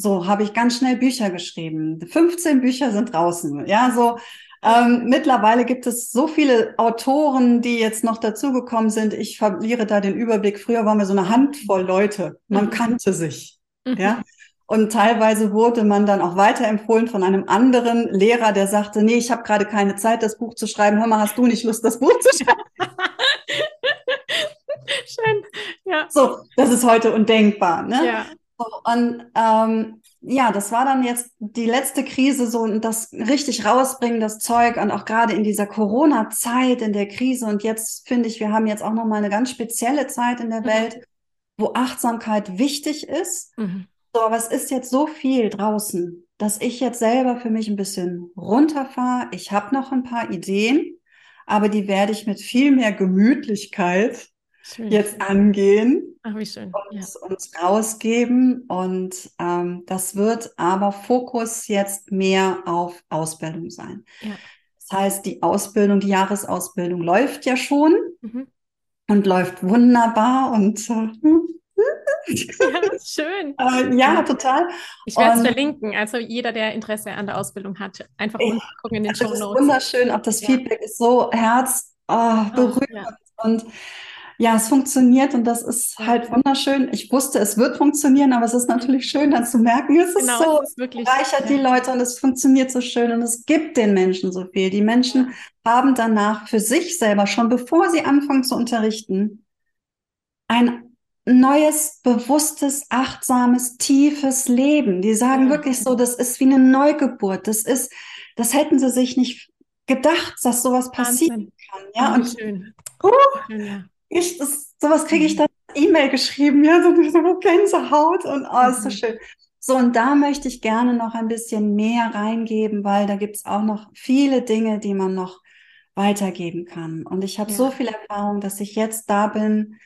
So habe ich ganz schnell Bücher geschrieben. 15 Bücher sind draußen. Ja, so ähm, mittlerweile gibt es so viele Autoren, die jetzt noch dazugekommen sind. Ich verliere da den Überblick. Früher waren wir so eine Handvoll Leute. Man mhm. kannte sich. Mhm. Ja. Und teilweise wurde man dann auch weiterempfohlen von einem anderen Lehrer, der sagte, nee, ich habe gerade keine Zeit, das Buch zu schreiben. Hör mal, hast du nicht Lust, das Buch zu schreiben? Schön, ja. So, das ist heute undenkbar. Ne? Ja. Und ähm, ja, das war dann jetzt die letzte Krise, so und das richtig rausbringen, das Zeug und auch gerade in dieser Corona-Zeit, in der Krise. Und jetzt finde ich, wir haben jetzt auch nochmal eine ganz spezielle Zeit in der mhm. Welt, wo Achtsamkeit wichtig ist. Mhm. So, aber es ist jetzt so viel draußen, dass ich jetzt selber für mich ein bisschen runterfahre. Ich habe noch ein paar Ideen, aber die werde ich mit viel mehr Gemütlichkeit Schön. jetzt angehen Ach, wie schön. und ja. uns rausgeben. Und ähm, das wird aber Fokus jetzt mehr auf Ausbildung sein. Ja. Das heißt, die Ausbildung, die Jahresausbildung läuft ja schon mhm. und läuft wunderbar und äh, ja, schön. Äh, ja, total. Ich werde es verlinken. Also jeder, der Interesse an der Ausbildung hat, einfach ich, gucken in den Show Notes. Wunderschön. Auch das ja. Feedback ist so herz oh. Oh, ja. Und ja, es funktioniert und das ist halt wunderschön. Ich wusste, es wird funktionieren, aber es ist natürlich schön, dann zu merken, es genau, ist so, es ist wirklich, reichert ja. die Leute und es funktioniert so schön und es gibt den Menschen so viel. Die Menschen haben danach für sich selber, schon bevor sie anfangen zu unterrichten, ein neues, bewusstes, achtsames, tiefes Leben. Die sagen ja. wirklich so, das ist wie eine Neugeburt. Das ist, das hätten sie sich nicht gedacht, dass sowas passieren kann. Ja, oh, und schön. Uh, ja ich, das, sowas kriege ich mhm. dann E-Mail geschrieben, ja, so, so Gänsehaut und oh, ist so mhm. schön. So, und da möchte ich gerne noch ein bisschen mehr reingeben, weil da gibt es auch noch viele Dinge, die man noch weitergeben kann. Und ich habe ja. so viel Erfahrung, dass ich jetzt da bin,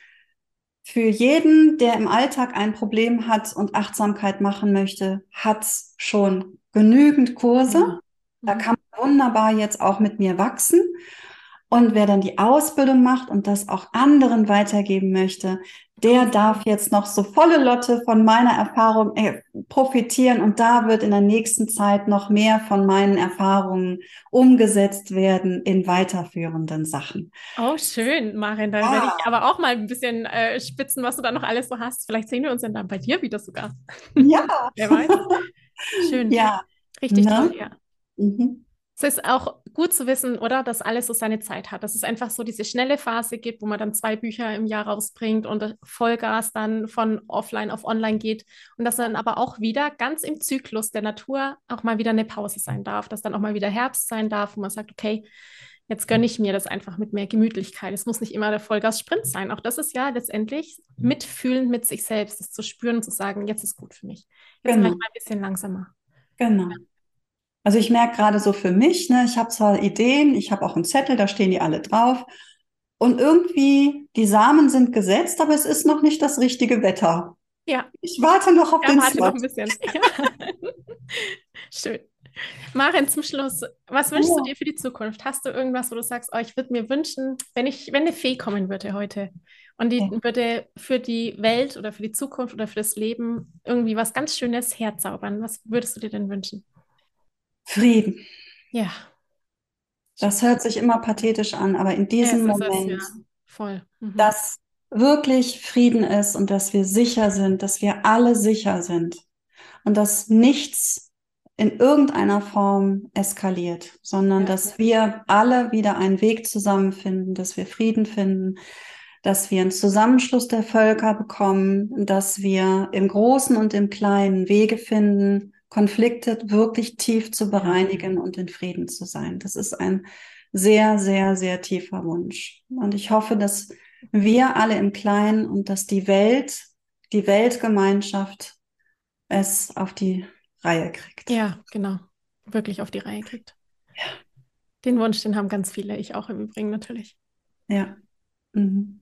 für jeden, der im Alltag ein Problem hat und Achtsamkeit machen möchte, hat schon genügend Kurse. Ja. Da mhm. kann man wunderbar jetzt auch mit mir wachsen. Und wer dann die Ausbildung macht und das auch anderen weitergeben möchte, der darf jetzt noch so volle Lotte von meiner Erfahrung äh, profitieren und da wird in der nächsten Zeit noch mehr von meinen Erfahrungen umgesetzt werden in weiterführenden Sachen. Oh, schön, Marin. Dann ja. werde ich aber auch mal ein bisschen äh, spitzen, was du da noch alles so hast. Vielleicht sehen wir uns dann bei dir wieder sogar. Ja. wer weiß. Schön. Ja. Richtig ne? toll, ja. Mhm. Es ist auch gut zu wissen, oder, dass alles so seine Zeit hat. Dass es einfach so diese schnelle Phase gibt, wo man dann zwei Bücher im Jahr rausbringt und Vollgas dann von offline auf online geht. Und dass dann aber auch wieder ganz im Zyklus der Natur auch mal wieder eine Pause sein darf. Dass dann auch mal wieder Herbst sein darf, wo man sagt, okay, Jetzt gönne ich mir das einfach mit mehr Gemütlichkeit. Es muss nicht immer der Vollgas-Sprint sein. Auch das ist ja letztendlich mitfühlend mit sich selbst, das zu spüren und zu sagen, jetzt ist gut für mich. Jetzt genau. mache ich mal ein bisschen langsamer. Genau. Also ich merke gerade so für mich, ne, ich habe zwar Ideen, ich habe auch einen Zettel, da stehen die alle drauf. Und irgendwie, die Samen sind gesetzt, aber es ist noch nicht das richtige Wetter. Ja. Ich warte noch auf ja, den warte Slot. noch ein bisschen. Schön. Maren, zum Schluss, was wünschst ja. du dir für die Zukunft? Hast du irgendwas, wo du sagst, oh, ich würde mir wünschen, wenn ich, wenn eine Fee kommen würde heute und die ja. würde für die Welt oder für die Zukunft oder für das Leben irgendwie was ganz Schönes herzaubern, was würdest du dir denn wünschen? Frieden. Ja. Das hört sich immer pathetisch an, aber in diesem ja, Moment, es, ja. Voll. Mhm. dass wirklich Frieden ist und dass wir sicher sind, dass wir alle sicher sind und dass nichts in irgendeiner Form eskaliert, sondern ja. dass wir alle wieder einen Weg zusammenfinden, dass wir Frieden finden, dass wir einen Zusammenschluss der Völker bekommen, dass wir im Großen und im Kleinen Wege finden, Konflikte wirklich tief zu bereinigen und in Frieden zu sein. Das ist ein sehr, sehr, sehr tiefer Wunsch. Und ich hoffe, dass wir alle im Kleinen und dass die Welt, die Weltgemeinschaft es auf die Reihe kriegt. Ja, genau. Wirklich auf die Reihe kriegt. Ja. Den Wunsch, den haben ganz viele, ich auch im Übrigen natürlich. Ja. Mhm.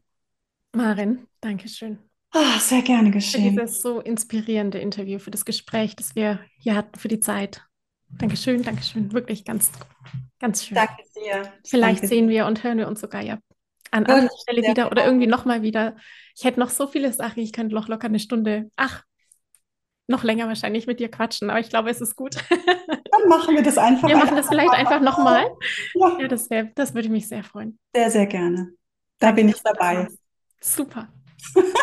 Marin, danke schön. Oh, sehr gerne geschehen. Für dieses so inspirierende Interview, für das Gespräch, das wir hier hatten, für die Zeit. Dankeschön, Dankeschön. Wirklich ganz, ganz schön. Danke dir. Vielleicht Danke sehen wir und hören wir uns sogar ja an anderer Stelle wieder oder irgendwie nochmal wieder. Ich hätte noch so viele Sachen, ich könnte noch locker eine Stunde, ach, noch länger wahrscheinlich mit dir quatschen, aber ich glaube, es ist gut. Dann machen wir das einfach. Wir machen das vielleicht einfach nochmal. Ja. ja, das, wär, das würde mich sehr freuen. Sehr, sehr gerne. Da bin ich dabei. Super.